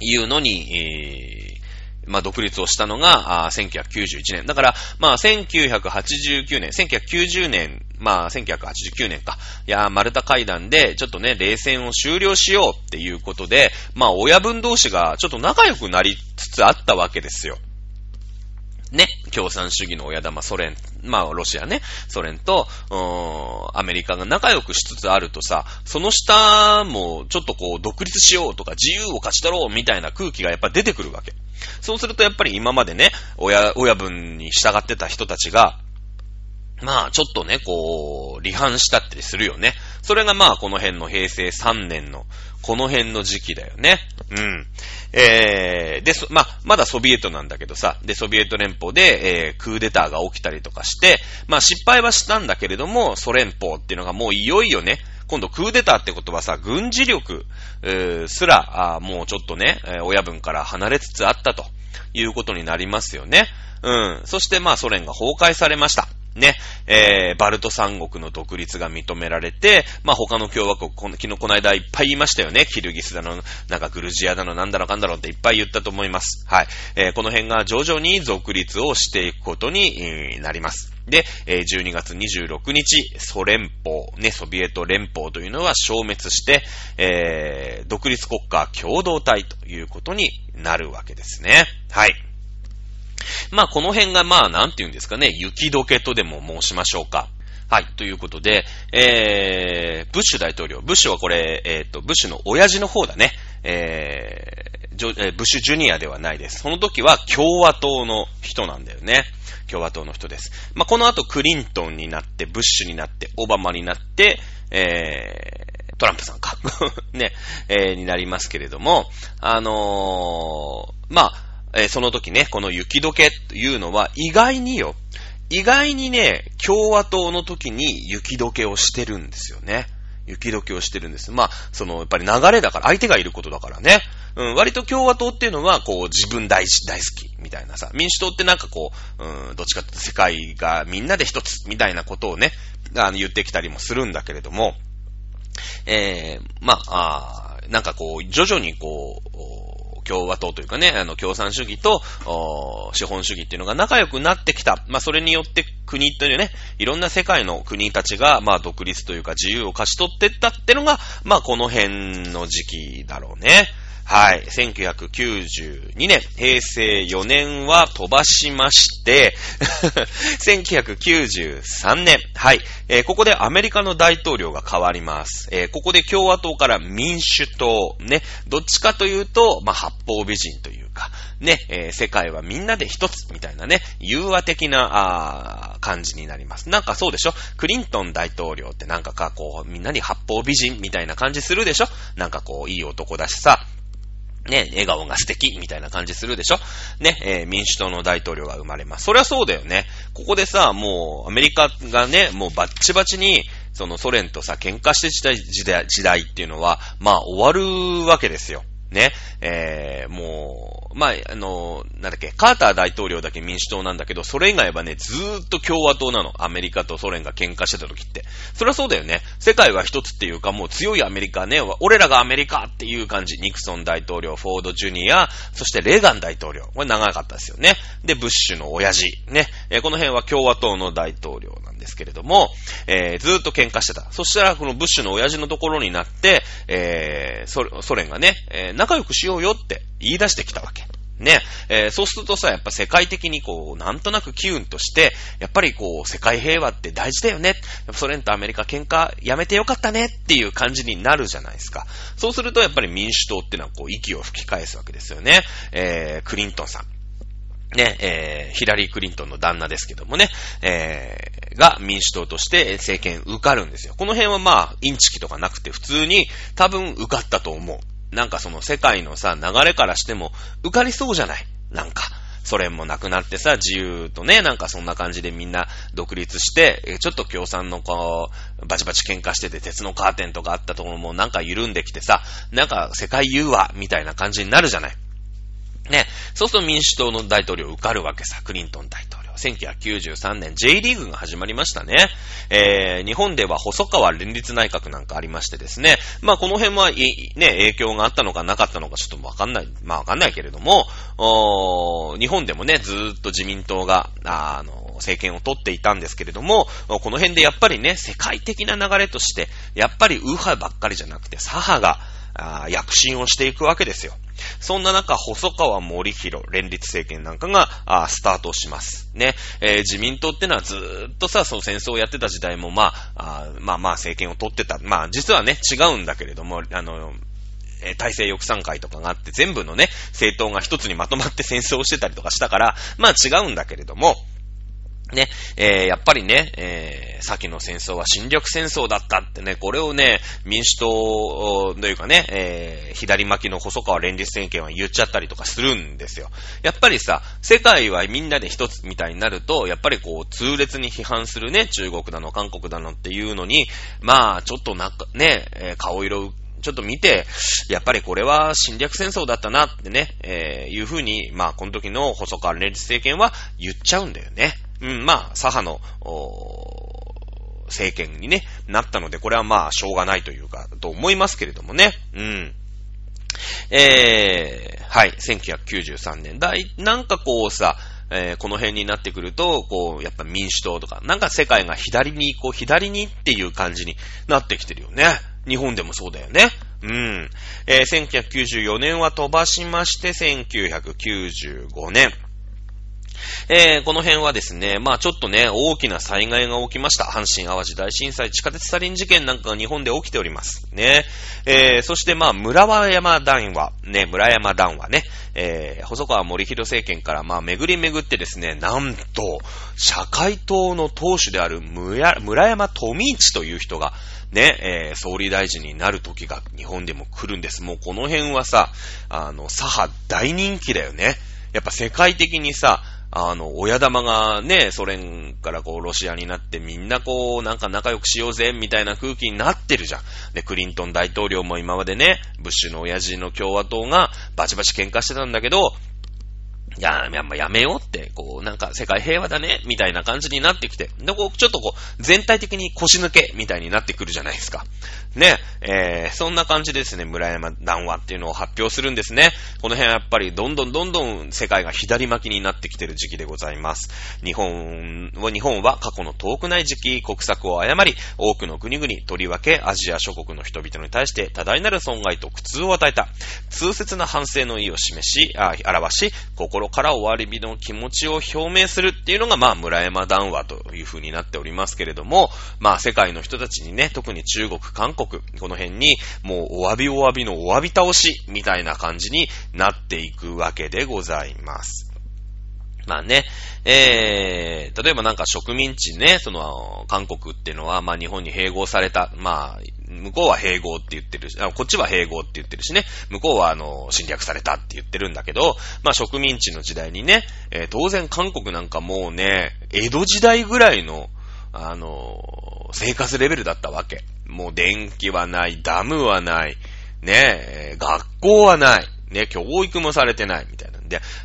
いうのに、えーまあ、独立をしたのが、あ1991年。だから、まあ、1989年、1990年、まあ、1989年か。いや、マルタ会談で、ちょっとね、冷戦を終了しようっていうことで、まあ、親分同士がちょっと仲良くなりつつあったわけですよ。ね、共産主義の親玉ソ連、まあ、ロシアね、ソ連と、アメリカが仲良くしつつあるとさ、その下もちょっとこう、独立しようとか自由を勝ち取ろうみたいな空気がやっぱ出てくるわけ。そうするとやっぱり今までね、親、親分に従ってた人たちが、まあ、ちょっとね、こう、離反したってするよね。それがまあ、この辺の平成3年の、この辺の時期だよね。うん。えー、で、ま、まだソビエトなんだけどさ、で、ソビエト連邦で、えー、クーデターが起きたりとかして、まあ、失敗はしたんだけれども、ソ連邦っていうのがもういよいよね、今度クーデターってことはさ、軍事力、えー、すら、あもうちょっとね、えー、親分から離れつつあったということになりますよね。うん。そしてまあソ連が崩壊されました。ね、えー、バルト三国の独立が認められて、まあ、他の共和国、この昨日この間いっぱい言いましたよね。キルギスだの、なんかグルジアだの、なんだろかんだろっていっぱい言ったと思います。はい。えー、この辺が徐々に独立をしていくことに、なります。で、え12月26日、ソ連邦、ね、ソビエト連邦というのは消滅して、えー、独立国家共同体ということになるわけですね。はい。まあ、この辺がまあ、なんて言うんですかね、雪解けとでも申しましょうか。はい。ということで、えー、ブッシュ大統領。ブッシュはこれ、えっ、ー、と、ブッシュの親父の方だね。えー、ブッシュジュニアではないです。その時は共和党の人なんだよね。共和党の人です。まあ、この後クリントンになって、ブッシュになって、オバマになって、えー、トランプさんか。[laughs] ね、えー、になりますけれども、あのー、まあ、えー、その時ね、この雪解けというのは意外によ、意外にね、共和党の時に雪解けをしてるんですよね。雪解けをしてるんです。まあ、その、やっぱり流れだから、相手がいることだからね。うん、割と共和党っていうのは、こう、自分大事、大好き、みたいなさ。民主党ってなんかこう、うん、どっちかって世界がみんなで一つ、みたいなことをね、あの、言ってきたりもするんだけれども、えー、まあ、あなんかこう、徐々にこう、共和党というかね、あの、共産主義と、資本主義っていうのが仲良くなってきた。まあ、それによって国というね、いろんな世界の国たちが、まあ、独立というか自由を勝ち取ってったってのが、まあ、この辺の時期だろうね。はい。1992年、平成4年は飛ばしまして、[laughs] 1993年、はい、えー、ここでアメリカの大統領が変わります。えー、ここで共和党から民主党、ね、どっちかというと、まあ、八方美人というか、ね、えー、世界はみんなで一つみたいなね、融和的な、あ感じになります。なんかそうでしょ？クリントン大統領ってなんかか、こう、みんなに八方美人みたいな感じするでしょ？なんかこう、いい男だしさ、ね、笑顔が素敵みたいな感じするでしょ？ね、えー、民主党の大統領が生まれます。そりゃそうだよね。ここでさ、もう、アメリカがね、もうバッチバチに、そのソ連とさ、喧嘩して時代、時代、時代っていうのは、まあ終わるわけですよ。ね、えー、もう、まあ、あの、なんだっけ、カーター大統領だけ民主党なんだけど、それ以外はね、ずーっと共和党なの。アメリカとソ連が喧嘩してた時って。そりゃそうだよね。世界は一つっていうか、もう強いアメリカね、俺らがアメリカっていう感じ。ニクソン大統領、フォードジュニア、そしてレーガン大統領。これ長かったですよね。で、ブッシュの親父。ね、え、この辺は共和党の大統領なんですけれども、えー、ずーっと喧嘩してた。そしたら、このブッシュの親父のところになって、えー、ソ連がね、えー仲良くしようよって言い出してきたわけ。ね、えー、そうするとさ、やっぱ世界的にこう、なんとなく機運として、やっぱりこう、世界平和って大事だよね。ソ連とアメリカ喧嘩やめてよかったねっていう感じになるじゃないですか。そうするとやっぱり民主党ってのはこう、息を吹き返すわけですよね。えー、クリントンさん。ね、えー、ヒラリー・クリントンの旦那ですけどもね、えー、が民主党として政権受かるんですよ。この辺はまあ、インチキとかなくて普通に多分受かったと思う。なんかその世界のさ、流れからしても受かりそうじゃないなんか。ソ連もなくなってさ、自由とね、なんかそんな感じでみんな独立して、ちょっと共産のこう、バチバチ喧嘩してて、鉄のカーテンとかあったところもなんか緩んできてさ、なんか世界融和みたいな感じになるじゃない。ね。そうすると民主党の大統領受かるわけさ、クリントン大統領。1993年 J リーグが始まりましたね。えー、日本では細川連立内閣なんかありましてですね。まあこの辺は、いね、影響があったのかなかったのかちょっとわかんない、まあわかんないけれども、日本でもね、ずーっと自民党が、あの、政権を取っていたんですけれども、この辺でやっぱりね、世界的な流れとして、やっぱり右派ばっかりじゃなくて、左派が、あ躍進をしていくわけですよ。そんな中、細川森弘連立政権なんかが、あスタートします。ね。えー、自民党ってのはずーっとさ、その戦争をやってた時代も、まあ、あまあまあ政権を取ってた。まあ、実はね、違うんだけれども、あの、え体制抑散会とかがあって、全部のね、政党が一つにまとまって戦争をしてたりとかしたから、まあ違うんだけれども、ね、えー、やっぱりね、えー、先の戦争は侵略戦争だったってね、これをね、民主党というかね、えー、左巻きの細川連立政権は言っちゃったりとかするんですよ。やっぱりさ、世界はみんなで一つみたいになると、やっぱりこう、痛烈に批判するね、中国だの、韓国だのっていうのに、まあ、ちょっとなんかね、え、顔色ちょっと見て、やっぱりこれは侵略戦争だったなってね、えー、いうふうに、まあ、この時の細川連立政権は言っちゃうんだよね。うん、まあ、左派の、お政権にね、なったので、これはまあ、しょうがないというか、と思いますけれどもね。うん。えー、はい、1993年代、なんかこうさ、えー、この辺になってくると、こう、やっぱ民主党とか、なんか世界が左に、こう、左にっていう感じになってきてるよね。日本でもそうだよね。うん。えー、1994年は飛ばしまして、1995年。えー、この辺はですね、まあちょっとね、大きな災害が起きました。阪神淡路大震災、地下鉄サリン事件なんかが日本で起きております。ね。えー、そしてまあ村山談話、ね、村山談話ね、えー、細川森弘政権からまあ巡り巡ってですね、なんと、社会党の党首である村山富一という人が、ね、えー、総理大臣になる時が日本でも来るんです。もうこの辺はさ、あの、左派大人気だよね。やっぱ世界的にさ、あの、親玉がね、ソ連からこう、ロシアになってみんなこう、なんか仲良くしようぜ、みたいな空気になってるじゃん。で、クリントン大統領も今までね、ブッシュの親父の共和党がバチバチ喧嘩してたんだけど、いや、や、やめようって、こう、なんか世界平和だね、みたいな感じになってきて、で、こう、ちょっとこう、全体的に腰抜け、みたいになってくるじゃないですか。ね、えー、そんな感じですね、村山談話っていうのを発表するんですね。この辺はやっぱりどんどんどんどん世界が左巻きになってきてる時期でございます。日本は、日本は過去の遠くない時期、国策を誤り、多くの国々、とりわけアジア諸国の人々に対して多大なる損害と苦痛を与えた。痛切な反省の意を示し、あ表し、心から終わり火の気持ちを表明するっていうのが、まあ、村山談話という風になっておりますけれども、まあ、世界の人たちにね、特に中国、韓、国、この辺に、もうお詫びお詫びのお詫び倒し、みたいな感じになっていくわけでございます。まあね、えー、例えばなんか植民地ね、その、韓国っていうのは、まあ日本に併合された、まあ、向こうは併合って言ってるし、こっちは併合って言ってるしね、向こうはあの、侵略されたって言ってるんだけど、まあ植民地の時代にね、えー、当然韓国なんかもうね、江戸時代ぐらいの、あの、生活レベルだったわけ。もう電気はない、ダムはない、ね、学校はない、ね、教育もされてない、みたいな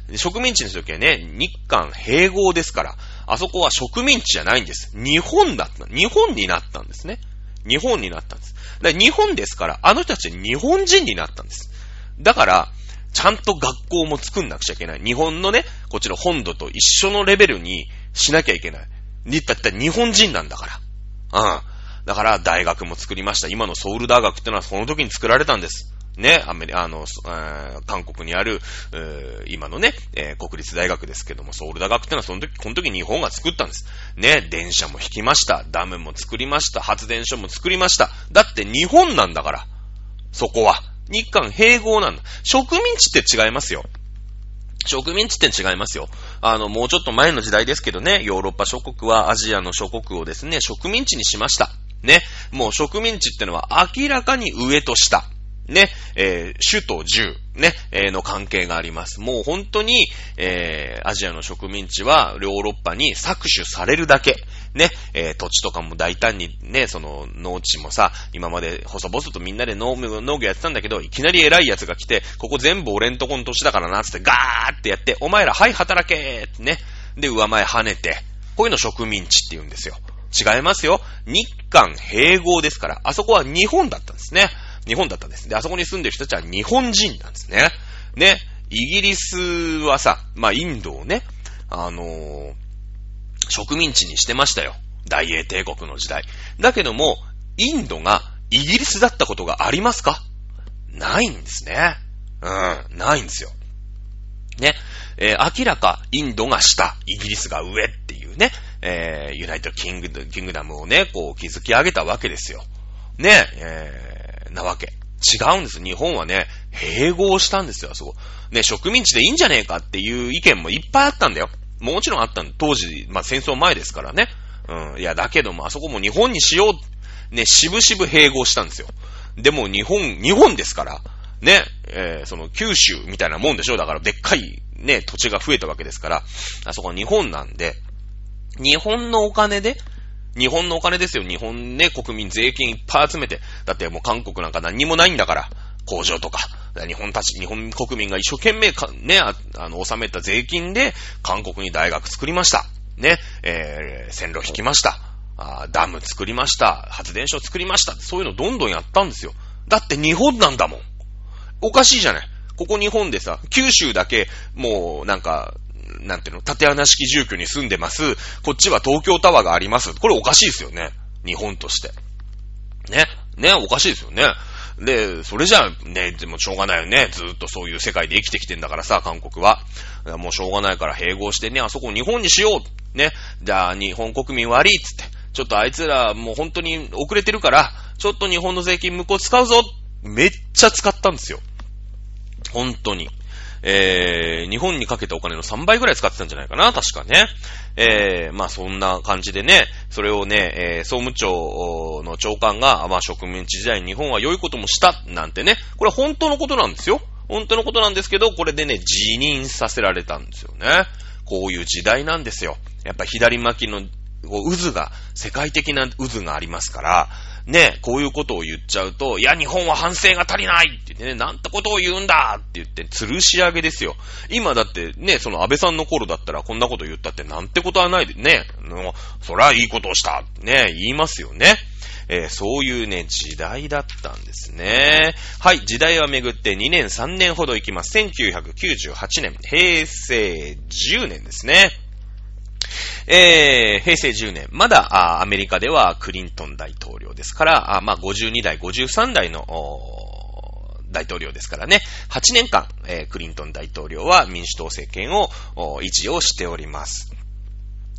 で、植民地の時はね、日韓併合ですから、あそこは植民地じゃないんです。日本だった。日本になったんですね。日本になったんです。だ日本ですから、あの人たち日本人になったんです。だから、ちゃんと学校も作んなくちゃいけない。日本のね、こっちの本土と一緒のレベルにしなきゃいけない。だったら日本人なんだから。うん。だから大学も作りました。今のソウル大学ってのはその時に作られたんです。ね、アメリカあの、韓国にある、今のね、えー、国立大学ですけども、ソウル大学ってのはその時、この時日本が作ったんです。ね、電車も引きました。ダムも作りました。発電所も作りました。だって日本なんだから。そこは。日韓併合なんだ。植民地って違いますよ。植民地って違いますよ。あの、もうちょっと前の時代ですけどね、ヨーロッパ諸国はアジアの諸国をですね、植民地にしました。ね。もう植民地ってのは明らかに上と下。ね、えー、首都10、ね、えー、の関係があります。もう本当に、えー、アジアの植民地はヨーロッパに搾取されるだけ。ね、えー、土地とかも大胆にね、その農地もさ、今まで細々とみんなで農農業やってたんだけど、いきなり偉い奴が来て、ここ全部俺んとこの土地だからな、つってガーってやって、お前ら、はい、働けってね。で、上前跳ねて、こういうの植民地って言うんですよ。違いますよ。日韓併合ですから、あそこは日本だったんですね。日本だったんです。で、あそこに住んでる人たちは日本人なんですね。ね。イギリスはさ、まあ、インドをね、あのー、植民地にしてましたよ。大英帝国の時代。だけども、インドがイギリスだったことがありますか？ないんですね。うん、ないんですよ。ね。えー、明らかインドが下、イギリスが上っていうね、えー、ユナイトキングキングダムをね、こう築き上げたわけですよ。ね、えー、なわけ。違うんです。日本はね、併合したんですよ、あそこ。ね、植民地でいいんじゃねえかっていう意見もいっぱいあったんだよ。もちろんあったん当時、まあ戦争前ですからね。うん。いや、だけども、あそこも日本にしよう、ね、しぶしぶ併合したんですよ。でも日本、日本ですから、ね、えー、その九州みたいなもんでしょだからでっかいね、土地が増えたわけですから、あそこは日本なんで、日本のお金で、日本のお金ですよ。日本ね、国民税金いっぱい集めて。だってもう韓国なんか何にもないんだから。工場とか。日本たち、日本国民が一生懸命か、ね、ああの、納めた税金で、韓国に大学作りました。ね、えー、線路引きました。あダム作りました。発電所作りました。そういうのどんどんやったんですよ。だって日本なんだもん。おかしいじゃない。ここ日本でさ、九州だけ、もう、なんか、なんていうの、縦穴式住居に住んでます。こっちは東京タワーがあります。これおかしいですよね。日本として。ね。ね、おかしいですよね。で、それじゃあね、でもしょうがないよね。ずっとそういう世界で生きてきてんだからさ、韓国は。もうしょうがないから併合してね、あそこ日本にしよう。ね。じゃあ日本国民悪いっつって。ちょっとあいつらもう本当に遅れてるから、ちょっと日本の税金向こう使うぞ。めっちゃ使ったんですよ。本当に。えー、日本にかけたお金の3倍ぐらい使ってたんじゃないかな、確かね。えー、まあそんな感じでね、それをね、えー、総務庁の長官が、まあ植民地時代に日本は良いこともした、なんてね、これは本当のことなんですよ。本当のことなんですけど、これでね、辞任させられたんですよね。こういう時代なんですよ。やっぱ左巻きの渦が、世界的な渦がありますから、ね、こういうことを言っちゃうと、いや、日本は反省が足りないって言ってね、なんてことを言うんだって言って、吊るし上げですよ。今だってね、その安倍さんの頃だったらこんなこと言ったってなんてことはないでね、のそりゃいいことをしたね、言いますよね。えー、そういうね、時代だったんですね。はい、時代は巡って2年3年ほど行きます。1998年、平成10年ですね。えー、平成10年、まだアメリカではクリントン大統領ですから、あまあ、52代、53代の大統領ですからね、8年間、えー、クリントン大統領は民主党政権を維持をしております。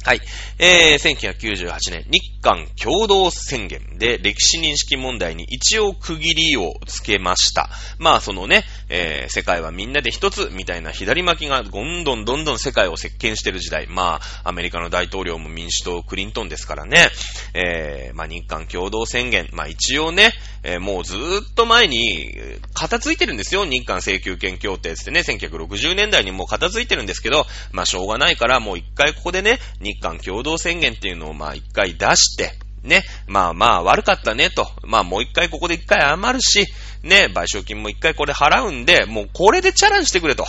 はい。えー、1998年、日韓共同宣言で歴史認識問題に一応区切りをつけました。まあ、そのね、えー、世界はみんなで一つみたいな左巻きがどんどんどんどん世界を席巻してる時代。まあ、アメリカの大統領も民主党クリントンですからね。えー、まあ、日韓共同宣言。まあ、一応ね、えー、もうずーっと前に、片付いてるんですよ。日韓請求権協定ってね、1960年代にもう片付いてるんですけど、まあ、しょうがないから、もう一回ここでね、日韓共同宣言っていうのをまあ一回出してて、ね、まあまあ悪かったねと、まあもう一回ここで一回余るし、ね、賠償金も一回これ払うんで、もうこれでチャランしてくれと、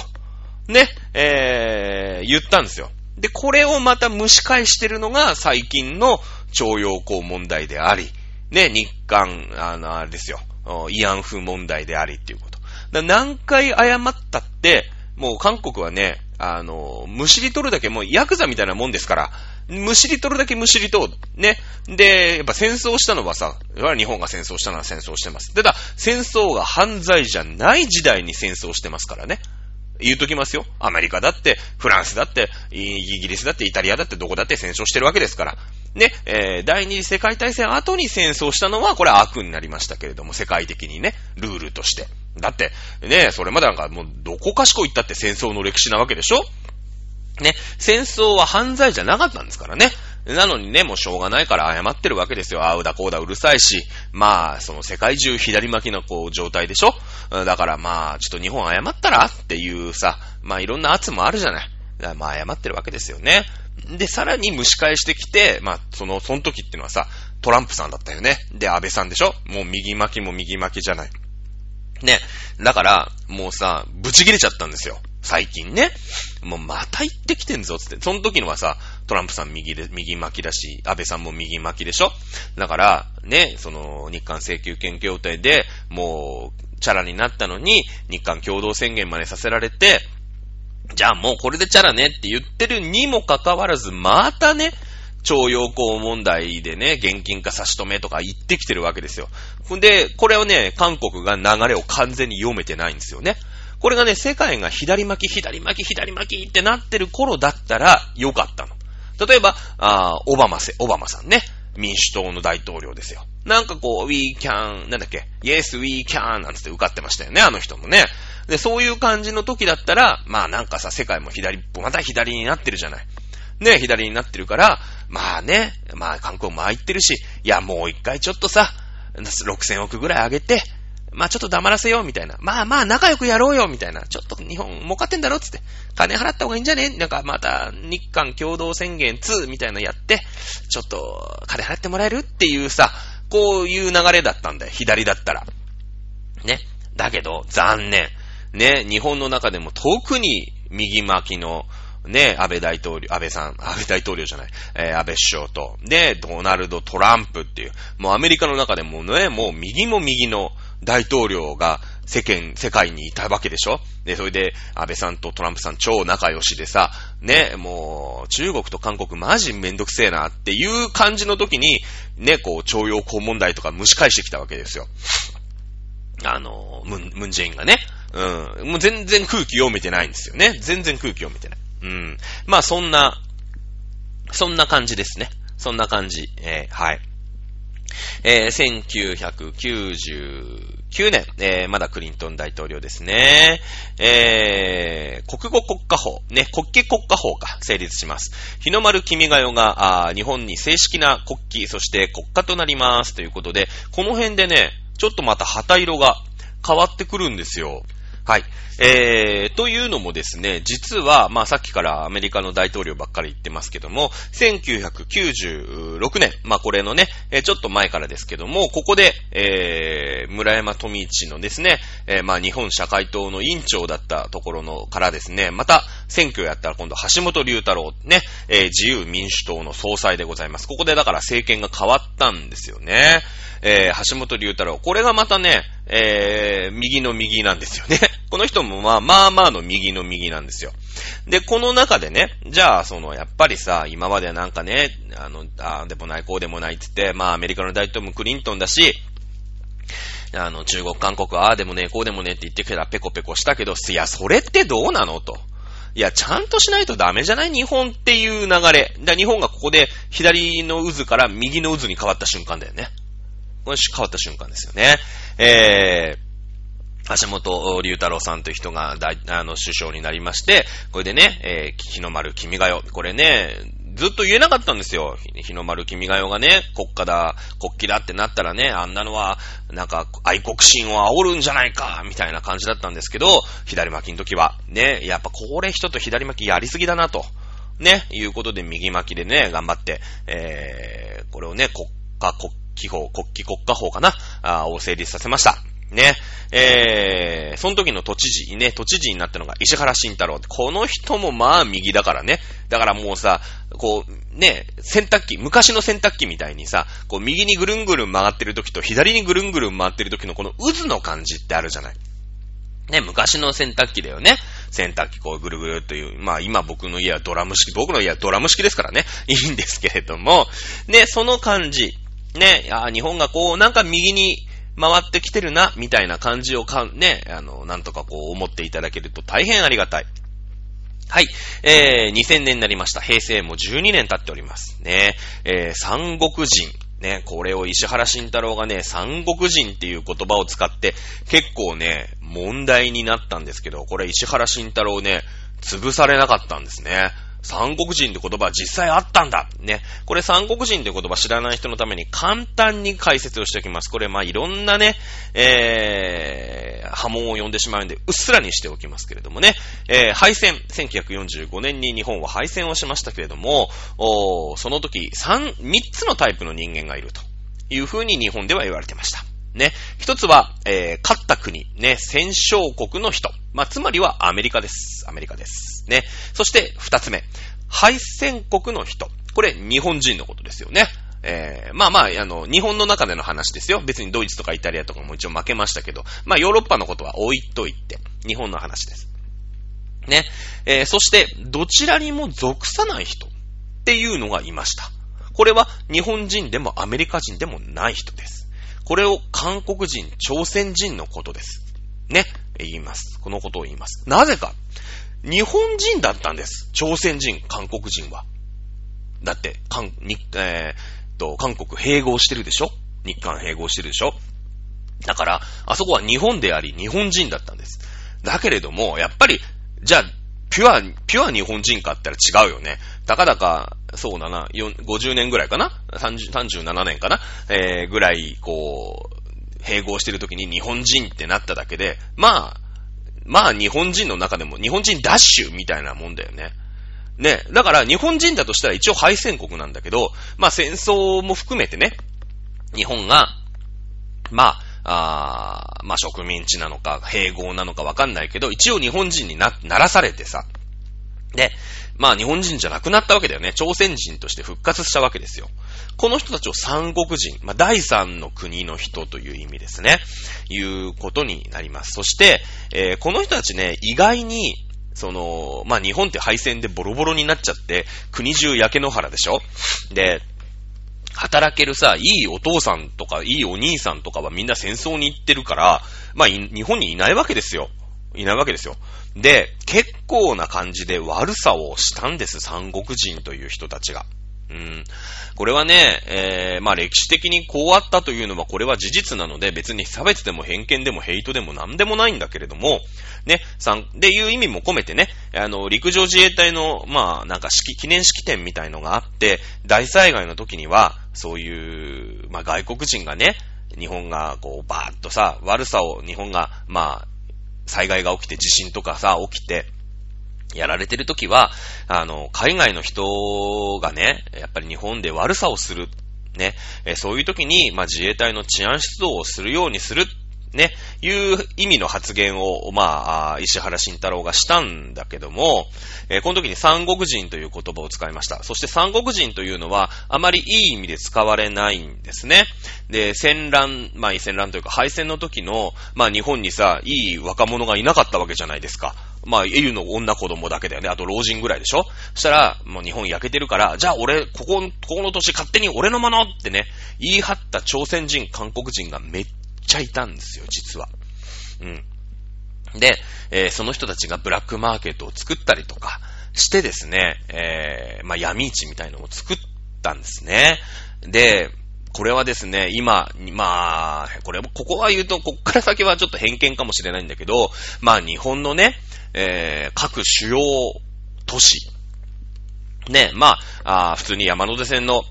ね、えー、言ったんですよ。で、これをまた蒸し返してるのが最近の徴用工問題であり、ね、日韓、あの、あれですよ、慰安婦問題でありっていうこと。何回謝ったって、もう韓国はね、あの、むしり取るだけもうヤクザみたいなもんですから、むしり取るだけむしり取る。ね。で、やっぱ戦争したのはさ、日本が戦争したのは戦争してます。ただ、戦争が犯罪じゃない時代に戦争してますからね。言うときますよ。アメリカだって、フランスだって、イギリスだって、イタリアだって、どこだって戦争してるわけですから。ね、えー、第二次世界大戦後に戦争したのは、これは悪になりましたけれども、世界的にね、ルールとして。だって、ね、それまでなんかもう、どこかしこ行ったって戦争の歴史なわけでしょ？ね、戦争は犯罪じゃなかったんですからね。なのにね、もうしょうがないから謝ってるわけですよ。あうだこうだうるさいし。まあ、その世界中左巻きのこう状態でしょ？だからまあ、ちょっと日本謝ったら？っていうさ、まあいろんな圧もあるじゃない。まあ謝ってるわけですよね。で、さらに蒸し返してきて、まあ、その、その時っていうのはさ、トランプさんだったよね。で、安倍さんでしょ？もう右巻きも右巻きじゃない。ね。だから、もうさ、ブチ切れちゃったんですよ。最近ね。もうまた行ってきてんぞ、つって。その時のはさ、トランプさん右で、右巻きだし、安倍さんも右巻きでしょ？だから、ね、その、日韓請求権協定で、もう、チャラになったのに、日韓共同宣言までさせられて、じゃあもうこれでチャラねって言ってるにもかかわらず、またね、徴用工問題でね、現金化差し止めとか言ってきてるわけですよ。んで、これをね、韓国が流れを完全に読めてないんですよね。これがね、世界が左巻き、左巻き、左巻きってなってる頃だったらよかったの。例えば、あオバマせ、オバマさんね。民主党の大統領ですよ。なんかこう、we can, なんだっけ、yes, we can なんつって受かってましたよね、あの人もね。で、そういう感じの時だったら、まあなんかさ、世界も左っぽ、また左になってるじゃない。ね、左になってるから、まあね、まあ韓国も入ってるし、いやもう一回ちょっとさ、6000億ぐらい上げて、まあちょっと黙らせようみたいな。まあまあ仲良くやろうよみたいな。ちょっと日本儲かってんだろつって。金払った方がいいんじゃね？なんかまた日韓共同宣言2みたいなのやって、ちょっと金払ってもらえる？っていうさ、こういう流れだったんだよ。左だったら。ね。だけど、残念。ね、日本の中でも特に右巻きのね、安倍大統領、安倍さん、安倍大統領じゃない、えー、安倍首相と、で、ドナルド・トランプっていう、もうアメリカの中でもね、もう右も右の大統領が世間、世界にいたわけでしょ？で、それで、安倍さんとトランプさん超仲良しでさ、ね、もう、中国と韓国マジめんどくせえなっていう感じの時に、ね、こう、徴用工問題とか蒸し返してきたわけですよ。あの、ムン、ムンジェインがね。うん。もう全然空気読めてないんですよね。全然空気読めてない。うん。まあそんな、そんな感じですね。そんな感じ。えー、はい。えー、1999年、えー、まだクリントン大統領ですね。えー、国語国家法、ね、国旗国家法が成立します。日の丸君が代が、日本に正式な国旗、そして国家となりますということで、この辺でね、ちょっとまた旗色が変わってくるんですよ。はい。えー、というのもですね、実は、まあさっきからアメリカの大統領ばっかり言ってますけども、1996年、まあこれのね、ちょっと前からですけども、ここで、えー、村山富一のですね、えー、まあ日本社会党の委員長だったところのからですね、また選挙やったら今度橋本龍太郎、ね、えー、自由民主党の総裁でございます。ここでだから政権が変わったんですよね。えー、橋本龍太郎。これがまたね、えー、右の右なんですよね。[laughs] この人もまあ、まあまあの右の右なんですよ。で、この中でね、じゃあ、その、やっぱりさ、今まではなんかね、あの、あでもない、こうでもないって言って、まあ、アメリカの大統領もクリントンだし、あの、中国、韓国、ああでもね、こうでもねって言ってきたらペコペコしたけど、いや、それってどうなのと。いや、ちゃんとしないとダメじゃない？日本っていう流れ。だ日本がここで左の渦から右の渦に変わった瞬間だよね。これ変わった瞬間ですよね。えー、橋本龍太郎さんという人が大、あの、首相になりまして、これでね、えー、日の丸君が代。これね、ずっと言えなかったんですよ。日の丸君が代がね、国家だ、国旗だってなったらね、あんなのは、なんか、愛国心を煽るんじゃないか、みたいな感じだったんですけど、左巻きの時は、ね、やっぱこれ人と左巻きやりすぎだなと。ね、いうことで右巻きでね、頑張って、えー、これをね、国家、国旗法、国旗国家法かな、あを成立させました。ね。えー、その時の都知事、ね、都知事になったのが石原慎太郎。この人もまあ右だからね。だからもうさ、こう、ね、洗濯機、昔の洗濯機みたいにさ、こう右にぐるんぐるん曲がってる時と左にぐるんぐるん回ってる時のこの渦の感じってあるじゃない。ね、昔の洗濯機だよね。洗濯機こうぐるぐるという、まあ今僕の家はドラム式、僕の家はドラム式ですからね、いいんですけれども、ね、その感じ、ね、あ日本がこう、なんか右に回ってきてるな、みたいな感じをかん、ね、あの、なんとかこう思っていただけると大変ありがたい。はい。えー、2000年になりました。平成も12年経っております。ね。えー、三国人。ね、これを石原慎太郎がね、三国人っていう言葉を使って結構ね、問題になったんですけど、これ石原慎太郎ね、潰されなかったんですね。三国人って言葉は実際あったんだね。これ三国人って言葉知らない人のために簡単に解説をしておきます。これまあいろんなね、えー、波紋を呼んでしまうんで、うっすらにしておきますけれどもね。えー、敗戦、1945年に日本は敗戦をしましたけれども、おその時三、三つのタイプの人間がいるというふうに日本では言われてました。ね。一つは、えー、勝った国、ね、戦勝国の人。まあ、つまりはアメリカです。アメリカです。ね。そして二つ目、敗戦国の人。これ、日本人のことですよね。えー、まあまあ、あの、日本の中での話ですよ。別にドイツとかイタリアとかも一応負けましたけど、まあヨーロッパのことは置いといて、日本の話です。ね。えー、そして、どちらにも属さない人っていうのがいました。これは日本人でもアメリカ人でもない人です。これを韓国人、朝鮮人のことです。ね。言います。このことを言います。なぜか。日本人だったんです。朝鮮人、韓国人は。だって、韓、に、えー、と、韓国併合してるでしょ？日韓併合してるでしょ？だから、あそこは日本であり、日本人だったんです。だけれども、やっぱり、じゃあ、ピュア、ピュア日本人かって言ったら違うよね。たかだか、そうだな、50年ぐらいかな ?30、37年かな？えー、ぐらい、こう、併合してる時に日本人ってなっただけで、まあ、まあ日本人の中でも日本人ダッシュみたいなもんだよね。ね。だから日本人だとしたら一応敗戦国なんだけど、まあ戦争も含めてね、日本が、まあ、あまあ植民地なのか、併合なのかわかんないけど、一応日本人にな、ならされてさ。で、まあ日本人じゃなくなったわけだよね。朝鮮人として復活したわけですよ。この人たちを三国人、まあ第三の国の人という意味ですね。いうことになります。そして、えー、この人たちね、意外に、その、まあ日本って敗戦でボロボロになっちゃって、国中焼け野原でしょで、働けるさ、いいお父さんとか、いいお兄さんとかはみんな戦争に行ってるから、まあ、日本にいないわけですよ。いないわけですよ。で、結構な感じで悪さをしたんです、三国人という人たちが。うん。これはね、えー、まあ歴史的にこうあったというのはこれは事実なので別に差別でも偏見でもヘイトでも何でもないんだけれども、ね、三、でいう意味も込めてね、あの、陸上自衛隊の、まあなんか式、記念式典みたいのがあって、大災害の時には、そういう、まあ外国人がね、日本がこうバーッとさ、悪さを日本が、まあ災害が起きて、地震とかさ、起きて、やられてるときは、あの、海外の人がね、やっぱり日本で悪さをする、ね、えそういう時に、まあ、自衛隊の治安出動をするようにするね、いう意味の発言を、まあ、石原慎太郎がしたんだけども、えー、この時に三国人という言葉を使いました。そして三国人というのは、あまりいい意味で使われないんですね。で、戦乱、まあ、戦乱というか敗戦の時の、まあ、日本にさ、いい若者がいなかったわけじゃないですか。まあ、英雄の女子供だけだよね。あと老人ぐらいでしょそしたら、もう日本焼けてるから、じゃあ俺、ここ、ここの年勝手に俺のものってね、言い張った朝鮮人、韓国人がめっちゃいたんですよ、実は。うん。で、えー、その人たちがブラックマーケットを作ったりとかしてですね、えー、まあ、闇市みたいのを作ったんですね。で、これはですね、今、まあ、これ、ここは言うと、こっから先はちょっと偏見かもしれないんだけど、まあ日本のね、えー、各主要都市、ね、まあ、あ普通に山手線の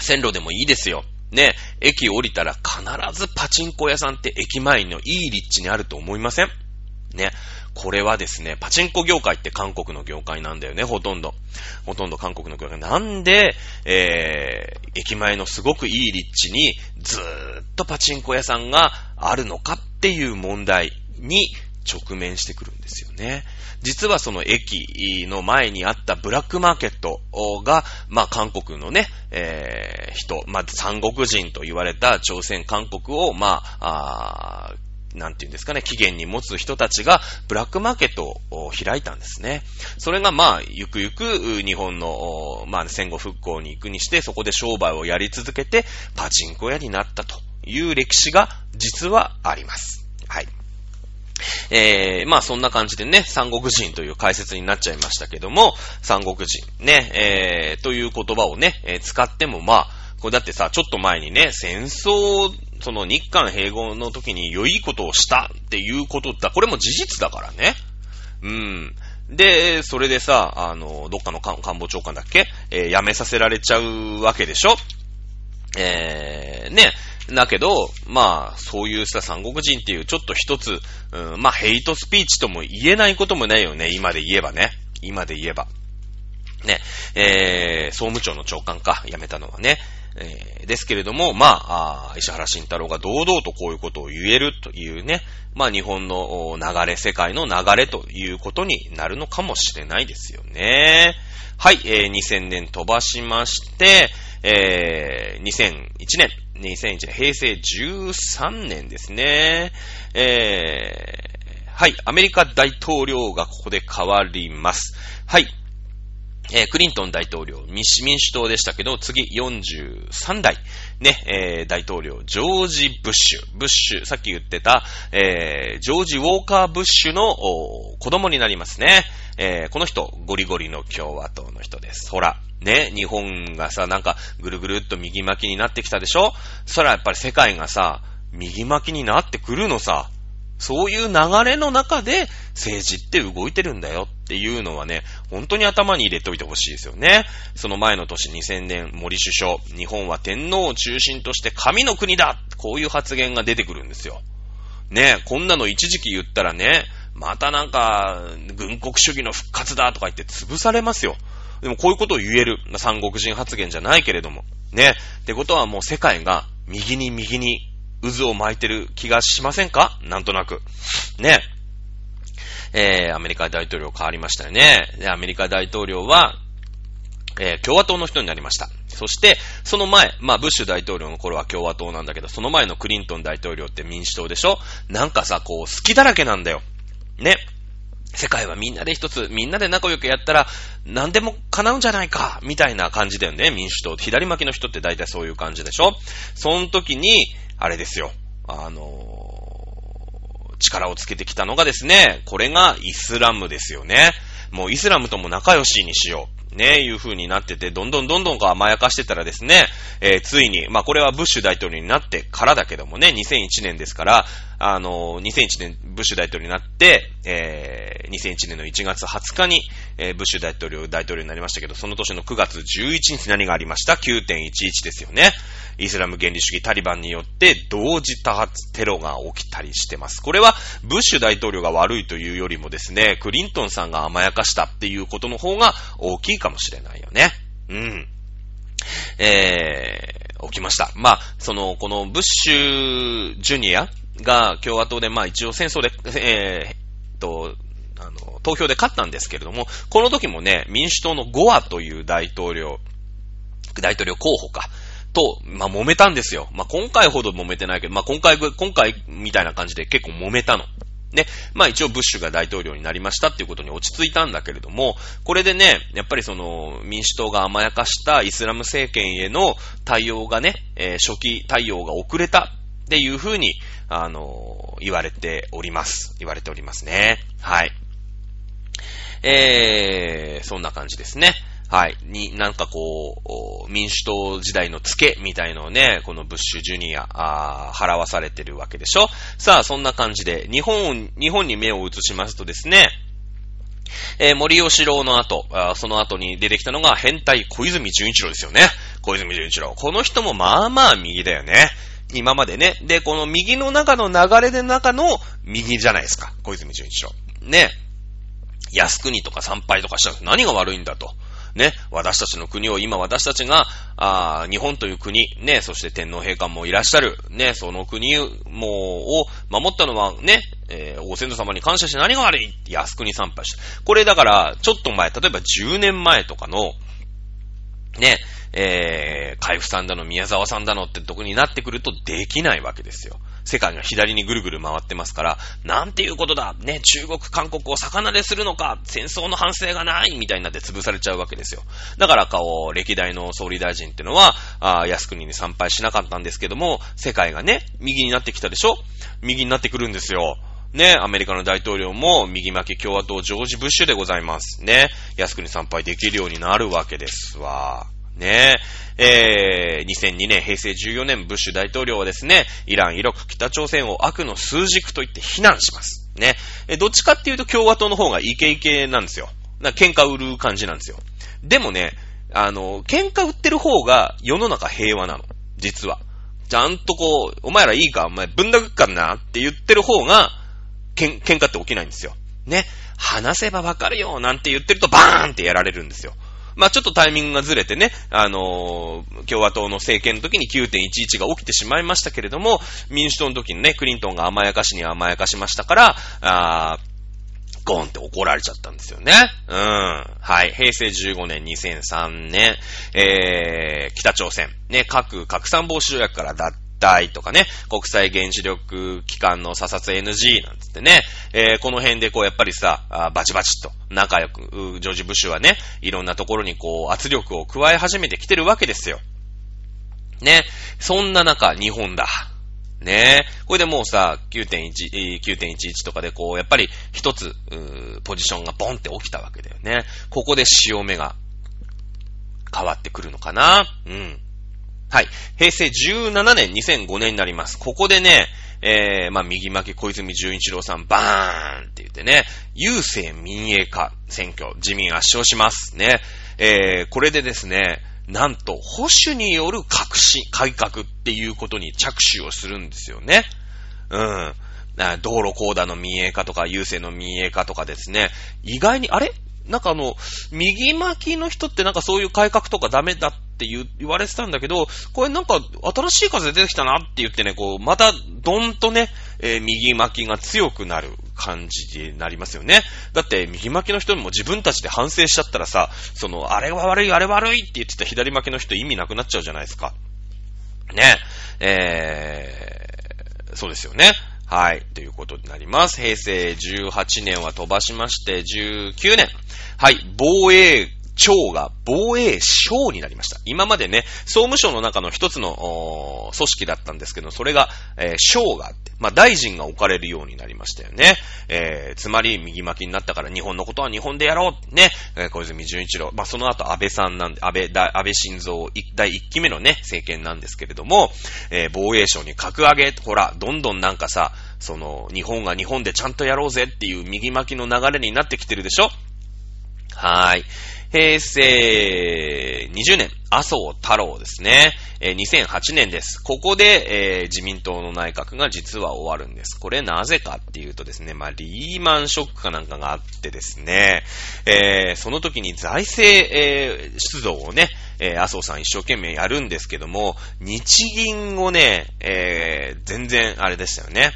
線路でもいいですよ。ね、駅降りたら必ずパチンコ屋さんって駅前のいい立地にあると思いません？ね。これはですね、パチンコ業界って韓国の業界なんだよね、ほとんど。ほとんど韓国の業界。なんで、えー、駅前のすごくいい立地にずーっとパチンコ屋さんがあるのかっていう問題に直面してくるんですよね。実はその駅の前にあったブラックマーケットが、まあ韓国のね、えー、人、まあ三国人と言われた朝鮮韓国を、まあ、あなんていうんですかね、期限に持つ人たちが、ブラックマーケットを開いたんですね。それがまあ、ゆくゆく、日本の、まあ、戦後復興に行くにして、そこで商売をやり続けて、パチンコ屋になったという歴史が、実はあります。はい。えー、まあそんな感じでね、三国人という解説になっちゃいましたけども、三国人ね、えー、という言葉をね、えー、使ってもまあ、これだってさ、ちょっと前にね、戦争、その日韓併合の時に良いことをしたっていうことだ、これも事実だからね。うん。で、それでさ、あの、どっかの官房長官だっけ？えー、辞めさせられちゃうわけでしょ？えー、ね。だけど、まあ、そういうさ、三国人っていうちょっと一つ、うん、まあ、ヘイトスピーチとも言えないこともないよね。今で言えばね。今で言えば。ね。えー、総務庁の長官か、辞めたのはね。えー、ですけれども、まあ石原慎太郎が堂々とこういうことを言えるというね、まあ日本の流れ、世界の流れということになるのかもしれないですよね。はい、えー、2000年飛ばしまして、えー、2001年、2001年、平成13年ですね。えー、はい、アメリカ大統領がここで変わります。はい、えー、クリントン大統領、民主党でしたけど、次43代、ね、えー、大統領、ジョージ・ブッシュ。ブッシュ、さっき言ってた、えー、ジョージ・ウォーカー・ブッシュの子供になりますね。え、この人、ゴリゴリの共和党の人です。ほら、ね、日本がさ、なんか、ぐるぐるっと右巻きになってきたでしょ？そらやっぱり世界がさ、右巻きになってくるのさ。そういう流れの中で政治って動いてるんだよっていうのはね、本当に頭に入れておいてほしいですよね。その前の年2000年森首相、日本は天皇を中心として神の国だこういう発言が出てくるんですよ。ねこんなの一時期言ったらね、またなんか、軍国主義の復活だとか言って潰されますよ。でもこういうことを言える。三国人発言じゃないけれども。ね。ってことはもう世界が右に右に渦を巻いてる気がしませんか？なんとなく。ね。えー、アメリカ大統領変わりましたよね。で、アメリカ大統領は、えー、共和党の人になりました。そして、その前、まあ、ブッシュ大統領の頃は共和党なんだけど、その前のクリントン大統領って民主党でしょ？なんかさ、こう、好きだらけなんだよ。ね。世界はみんなで一つ、みんなで仲良くやったら、何でも叶うんじゃないか、みたいな感じだよね、民主党。左巻きの人って大体そういう感じでしょ？その時に、あれですよ。あのー、力をつけてきたのがですね、これがイスラムですよね。もうイスラムとも仲良しにしよう。ね、いう風になってて、どんどんどんどん甘やかしてたらですね、えー、ついに、まあこれはブッシュ大統領になってからだけどもね、2001年ですから、あのー、2001年ブッシュ大統領になって、えー、2001年の1月20日に、えー、ブッシュ大統領、大統領になりましたけど、その年の9月11日何がありました ?9.11 ですよね。イスラム原理主義タリバンによって同時多発テロが起きたりしてます。これはブッシュ大統領が悪いというよりもですね、クリントンさんが甘やかしたっていうことの方が大きいかもしれないよね。うん。えー、起きました。まあ、その、このブッシュジュニアが共和党で、まあ一応戦争で、えー、と、あの、投票で勝ったんですけれども、この時もね、民主党のゴアという大統領、大統領候補か、と、まあ、揉めたんですよ。まあ、今回ほど揉めてないけど、まあ、今回、今回みたいな感じで結構揉めたの。ね。まあ一応ブッシュが大統領になりましたっていうことに落ち着いたんだけれども、これでね、やっぱりその民主党が甘やかしたイスラム政権への対応がね、えー、初期対応が遅れたっていうふうに、あのー、言われております。言われておりますね。はい。えー、そんな感じですね。はい。に、なんかこう、民主党時代の付けみたいのをね、このブッシュジュニア、あ払わされてるわけでしょ？さあ、そんな感じで、日本、日本に目を移しますとですね、えー、森吉郎の後、その後に出てきたのが変態小泉純一郎ですよね。小泉純一郎。この人もまあまあ右だよね。今までね。で、この右の中の流れで中の右じゃないですか。小泉純一郎。ね。靖国とか参拝とかしたら何が悪いんだと。ね、私たちの国を今私たちが、あ日本という国、ね、そして天皇陛下もいらっしゃる、ね、その国も、を守ったのはね、えー、お先祖様に感謝して何が悪いって靖国参拝した。これだから、ちょっと前、例えば10年前とかの、ね、えー、海部さんだの、宮沢さんだのってとこになってくるとできないわけですよ。世界が左にぐるぐる回ってますから、なんていうことだね、中国、韓国を魚でするのか戦争の反省がないみたいになって潰されちゃうわけですよ。だから顔、歴代の総理大臣ってのは、あ靖国に参拝しなかったんですけども、世界がね、右になってきたでしょ右になってくるんですよ。ね、アメリカの大統領も右巻き共和党ジョージ・ブッシュでございます。ね、靖国参拝できるようになるわけですわ。ねえ、えー、2002年、平成14年、ブッシュ大統領はですね、イラン、イラク、北朝鮮を悪の数軸と言って非難します。ね。え、どっちかっていうと共和党の方がイケイケなんですよ。な喧嘩売る感じなんですよ。でもね、あの、喧嘩売ってる方が世の中平和なの。実は。ちゃんとこう、お前らいいか、お前ぶん殴っかんなって言ってる方が、けん、喧嘩って起きないんですよ。ね。話せばわかるよなんて言ってるとバーンってやられるんですよ。まあちょっとタイミングがずれてね、あのー、共和党の政権の時に9.11が起きてしまいましたけれども、民主党の時にね、クリントンが甘やかしに甘やかしましたから、あゴーンって怒られちゃったんですよね。うん。はい。平成15年、2003年、えー、北朝鮮、ね、核拡散防止条約から脱体とかね、国際原子力機関の査察 NG なんつってね、えー、この辺でこうやっぱりさ、バチバチと仲良く、ジョージ・ブッシュはね、いろんなところにこう圧力を加え始めてきてるわけですよ。ね。そんな中、日本だ。ねこれでもうさ、9.1、9.11とかでこう、やっぱり一つ、ポジションがボンって起きたわけだよね。ここで潮目が変わってくるのかなうん。はい。平成17年、2005年になります。ここでね、えー、まあ、右巻き小泉純一郎さん、バーンって言ってね、郵政民営化選挙、自民圧勝しますね。えー、これでですね、なんと、保守による革新、改革っていうことに着手をするんですよね。うん。道路高田の民営化とか、郵政の民営化とかですね、意外に、あれ？なんかあの、右巻きの人ってなんかそういう改革とかダメだって言言われてたんだけど、これなんか新しい風出てきたなって言ってね、こう、またどんとね、えー、右巻きが強くなる感じになりますよね。だって右巻きの人にも自分たちで反省しちゃったらさ、その、あれは悪い、あれ悪いって言ってた左巻きの人意味なくなっちゃうじゃないですか。ね。えー、そうですよね。はい。ということになります。平成18年は飛ばしまして、19年。はい。防衛庁が防衛省になりました。今までね、総務省の中の一つの組織だったんですけど、それが、えー、省があって、まあ、大臣が置かれるようになりましたよね。えー、つまり、右巻きになったから日本のことは日本でやろうね、えー、小泉純一郎。まあ、その後安倍さんなんで、安倍、安倍晋三第一期目のね、政権なんですけれども、えー、防衛省に格上げ、ほら、どんどんなんかさ、その、日本が日本でちゃんとやろうぜっていう右巻きの流れになってきてるでしょ？はーい。平成20年、麻生太郎ですね。え、2008年です。ここで、えー、自民党の内閣が実は終わるんです。これなぜかっていうとですね、まあ、リーマンショックかなんかがあってですね、えー、その時に財政、えー、出動をね、え、麻生さん一生懸命やるんですけども、日銀をね、え、全然あれでしたよね。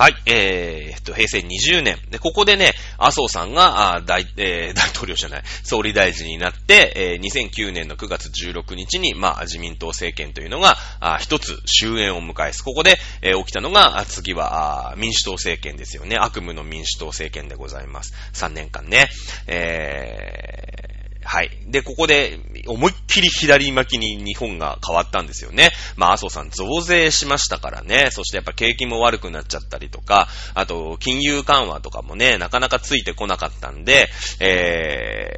はい、えー、っと、平成20年。で、ここでね、麻生さんが、大、えー、[laughs] 大統領じゃない、総理大臣になって、えー、2009年の9月16日に、まあ、自民党政権というのが、あ一つ終焉を迎えす。ここで、えー、起きたのが、次は、あ民主党政権ですよね。悪夢の民主党政権でございます。3年間ね。えー、はい。で、ここで、思いっきり左巻きに日本が変わったんですよね。まあ、麻生さん増税しましたからね。そしてやっぱ景気も悪くなっちゃったりとか、あと、金融緩和とかもね、なかなかついてこなかったんで、え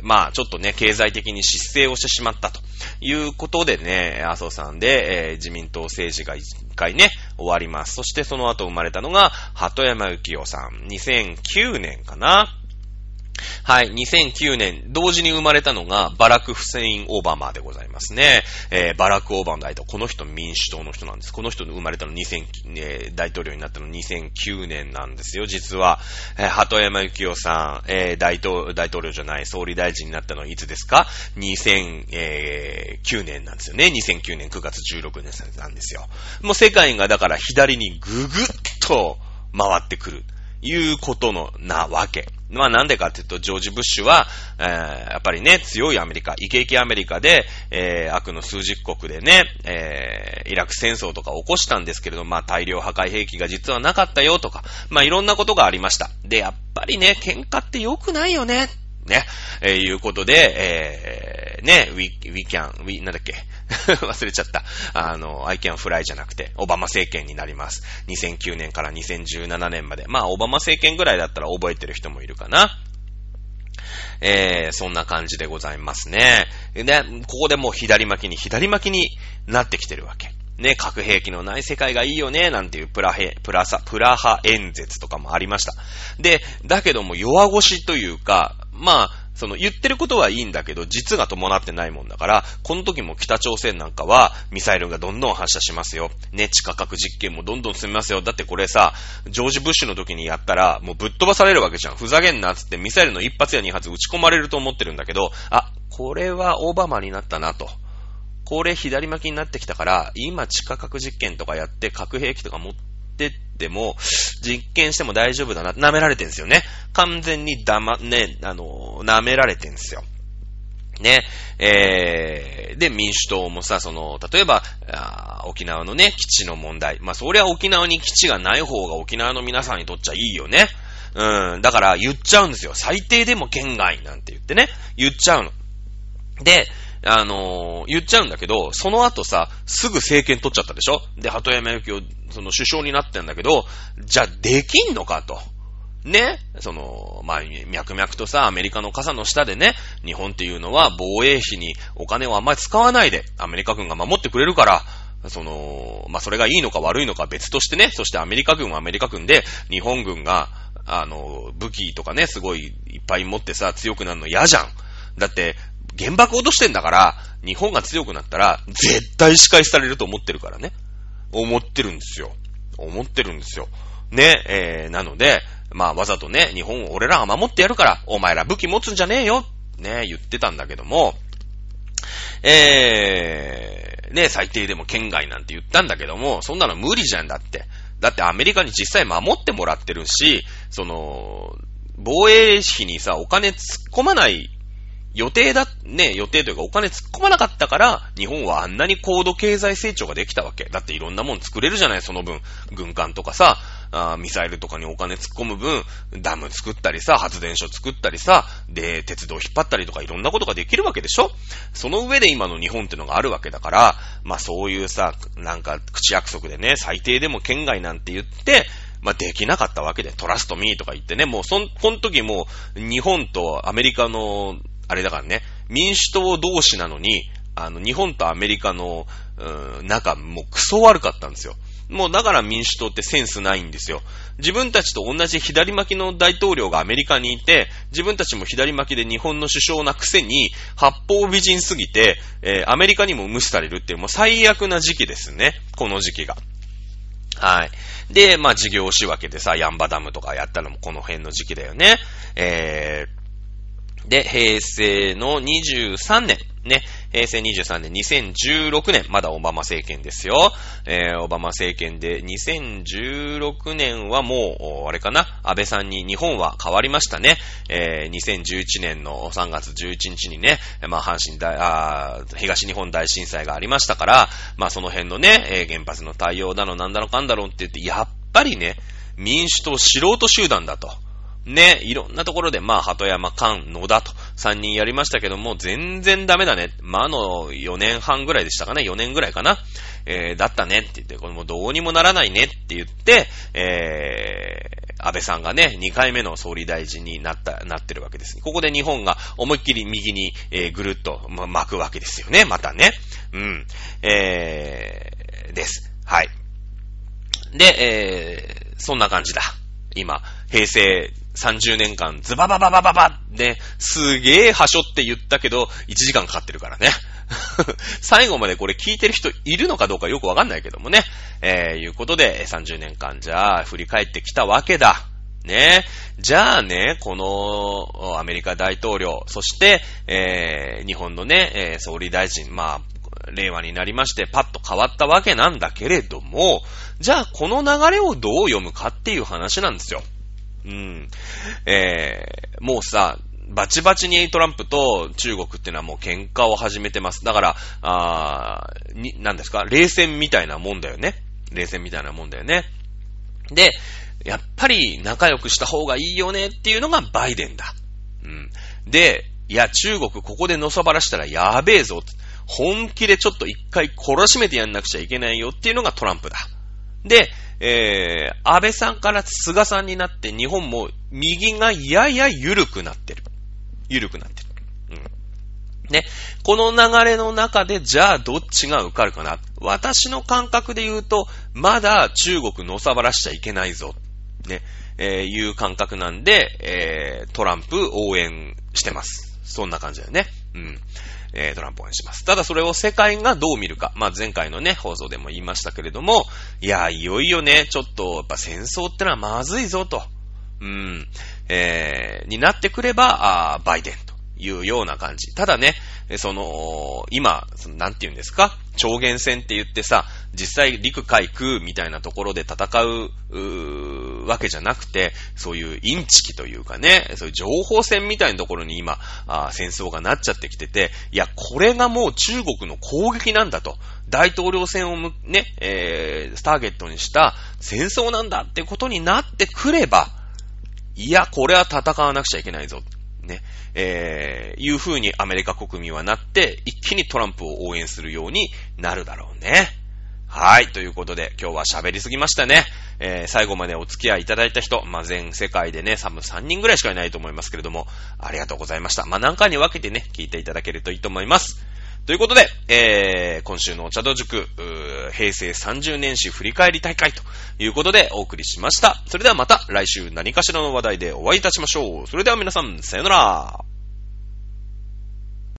ー、まあ、ちょっとね、経済的に失勢をしてしまったということでね、麻生さんで、えー、自民党政治が一回ね、終わります。そしてその後生まれたのが、鳩山幸夫さん。2009年かな。はい、2009年、同時に生まれたのが、バラク・フセイン・オバマでございますね。えー、バラク・オバマ大統領、この人民主党の人なんです。この人の生まれたの2000、えー、大統領になったの2009年なんですよ、実は。えー、鳩山幸夫さん、えー、大統、大統領じゃない、総理大臣になったのはいつですか ?2009 年なんですよね。2009年9月16日なんですよ。もう世界がだから左にぐぐっと回ってくる。いうことの、なわけ。まあなんでかっていうと、ジョージ・ブッシュは、えー、やっぱりね、強いアメリカ、イケイケアメリカで、えー、悪の数十国でね、えー、イラク戦争とか起こしたんですけれどまあ大量破壊兵器が実はなかったよとか、まあいろんなことがありました。で、やっぱりね、喧嘩って良くないよね。ね、えー、いうことで、えー、ね、we, we can, we, なんだっけ [laughs] 忘れちゃった。あの、I can fly じゃなくて、オバマ政権になります。2009年から2017年まで。まあ、オバマ政権ぐらいだったら覚えてる人もいるかな。えー、そんな感じでございますね。で、ここでもう左巻きに左巻きになってきてるわけ。ね、核兵器のない世界がいいよね、なんていうプラヘ、プラサ、プラハ演説とかもありました。で、だけども弱腰というか、まあ、その言ってることはいいんだけど、実が伴ってないもんだから、この時も北朝鮮なんかは、ミサイルがどんどん発射しますよ。ね、地下核実験もどんどん進みますよ。だってこれさ、ジョージ・ブッシュの時にやったら、もうぶっ飛ばされるわけじゃん。ふざけんなっつってミサイルの一発や二発撃ち込まれると思ってるんだけど、あ、これはオバマになったなと。これ左巻きになってきたから、今地下核実験とかやって核兵器とか持ってっても、実験しても大丈夫だな、舐められてんすよね。完全にだま、ね、あの、舐められてんすよ。ね、えー、で、民主党もさ、その、例えば、沖縄のね、基地の問題。まあ、そりゃ沖縄に基地がない方が沖縄の皆さんにとっちゃいいよね。うん、だから言っちゃうんですよ。最低でも県外なんて言ってね、言っちゃうの。で、あのー、言っちゃうんだけど、その後さ、すぐ政権取っちゃったでしょ？で、鳩山由紀夫、その首相になってんだけど、じゃあできんのかと。ね、その、まあ、脈々とさ、アメリカの傘の下でね、日本っていうのは防衛費にお金をあんまり使わないで、アメリカ軍が守ってくれるから、その、まあ、それがいいのか悪いのか別としてね、そしてアメリカ軍はアメリカ軍で、日本軍が、あの、武器とかね、すごいいっぱい持ってさ、強くなるの嫌じゃん。だって、原爆落としてんだから、日本が強くなったら、絶対仕返しされると思ってるからね。思ってるんですよ。思ってるんですよ。ね、えー、なので、まあわざとね、日本を俺らが守ってやるから、お前ら武器持つんじゃねえよ、ね、言ってたんだけども、えー、ね、最低でも県外なんて言ったんだけども、そんなの無理じゃんだって。だってアメリカに実際守ってもらってるし、その、防衛費にさ、お金突っ込まない予定だ、ね、予定というかお金突っ込まなかったから、日本はあんなに高度経済成長ができたわけ。だっていろんなもん作れるじゃない、その分。軍艦とかさ、あミサイルとかにお金突っ込む分、ダム作ったりさ、発電所作ったりさ、で、鉄道引っ張ったりとかいろんなことができるわけでしょ？その上で今の日本ってのがあるわけだから、まあそういうさ、なんか口約束でね、最低でも県外なんて言って、まあ、できなかったわけで、トラストミーとか言ってね、もうそん、この時も日本とアメリカのあれだからね、民主党同士なのに、あの、日本とアメリカの、うん、仲、もうクソ悪かったんですよ。もうだから民主党ってセンスないんですよ。自分たちと同じ左巻きの大統領がアメリカにいて、自分たちも左巻きで日本の首相なくせに、八方美人すぎて、えー、アメリカにも無視されるっていうもう最悪な時期ですね。この時期が。はい。で、まあ事業仕分けでさ、ヤンバダムとかやったのもこの辺の時期だよね。えー、で、平成の23年、ね、平成23年、2016年、まだオバマ政権ですよ。えー、オバマ政権で、2016年はもう、あれかな、安倍さんに日本は変わりましたね。えー、2011年の3月11日にね、まあ、阪神大、あ東日本大震災がありましたから、まあ、その辺のね、えー、原発の対応だの、なんだろかんだろうって言って、やっぱりね、民主党素人集団だと。ね、いろんなところで、まあ、鳩山、菅、野田と3人やりましたけども、全然ダメだね。まあ、あの、4年半ぐらいでしたかね、4年ぐらいかな。えー、だったねって言って、これもうどうにもならないねって言って、えー、安倍さんがね、2回目の総理大臣になった、なってるわけです。ここで日本が思いっきり右に、えー、ぐるっと、ま、巻くわけですよね、またね。うん。えー、です。はい。で、えー、そんな感じだ。今、平成30年間ズババババババね、すげえはしょって言ったけど、1時間かかってるからね。[laughs] 最後までこれ聞いてる人いるのかどうかよくわかんないけどもね。えー、いうことで、30年間じゃあ振り返ってきたわけだ。ね。じゃあね、このアメリカ大統領、そして、えー、日本のね、えー、総理大臣、まあ、令和になりましてパッと変わったわけなんだけれども、じゃあこの流れをどう読むかっていう話なんですよ。うん。えー、もうさ、バチバチにトランプと中国っていうのはもう喧嘩を始めてます。だから、あに、なんですか、冷戦みたいなもんだよね。冷戦みたいなもんだよね。で、やっぱり仲良くした方がいいよねっていうのがバイデンだ。うん。で、いや、中国ここでのさばらしたらやべえぞ。本気でちょっと一回懲らしめてやんなくちゃいけないよっていうのがトランプだ。で、えー、安倍さんから菅さんになって日本も右がやや緩くなってる。緩くなってる。うん。ね。この流れの中で、じゃあどっちが受かるかな。私の感覚で言うと、まだ中国のさばらしちゃいけないぞ。ね。えー、いう感覚なんで、えー、トランプ応援してます。そんな感じだよね。うん。えー、トランプ応援します。ただそれを世界がどう見るか。まあ、前回のね、放送でも言いましたけれども、いや、いよいよね、ちょっと、やっぱ戦争ってのはまずいぞと。うん。えー、になってくれば、あバイデンいうような感じ。ただね、その、今、そのなんて言うんですか？超限戦って言ってさ、実際陸海空みたいなところで戦う、うわけじゃなくて、そういうインチキというかね、そういう情報戦みたいなところに今、あ戦争がなっちゃってきてて、いや、これがもう中国の攻撃なんだと。大統領選をね、えー、ターゲットにした戦争なんだってことになってくれば、いや、これは戦わなくちゃいけないぞ。ね、えー、いう風にアメリカ国民はなって、一気にトランプを応援するようになるだろうね。はい。ということで、今日は喋りすぎましたね。えー、最後までお付き合いいただいた人、まあ、全世界でね、サム3人ぐらいしかいないと思いますけれども、ありがとうございました。まあ、何回に分けてね、聞いていただけるといいと思います。ということで、えー、今週のお茶道塾、平成30年史振り返り大会ということでお送りしました。それではまた来週何かしらの話題でお会いいたしましょう。それでは皆さん、さよなら。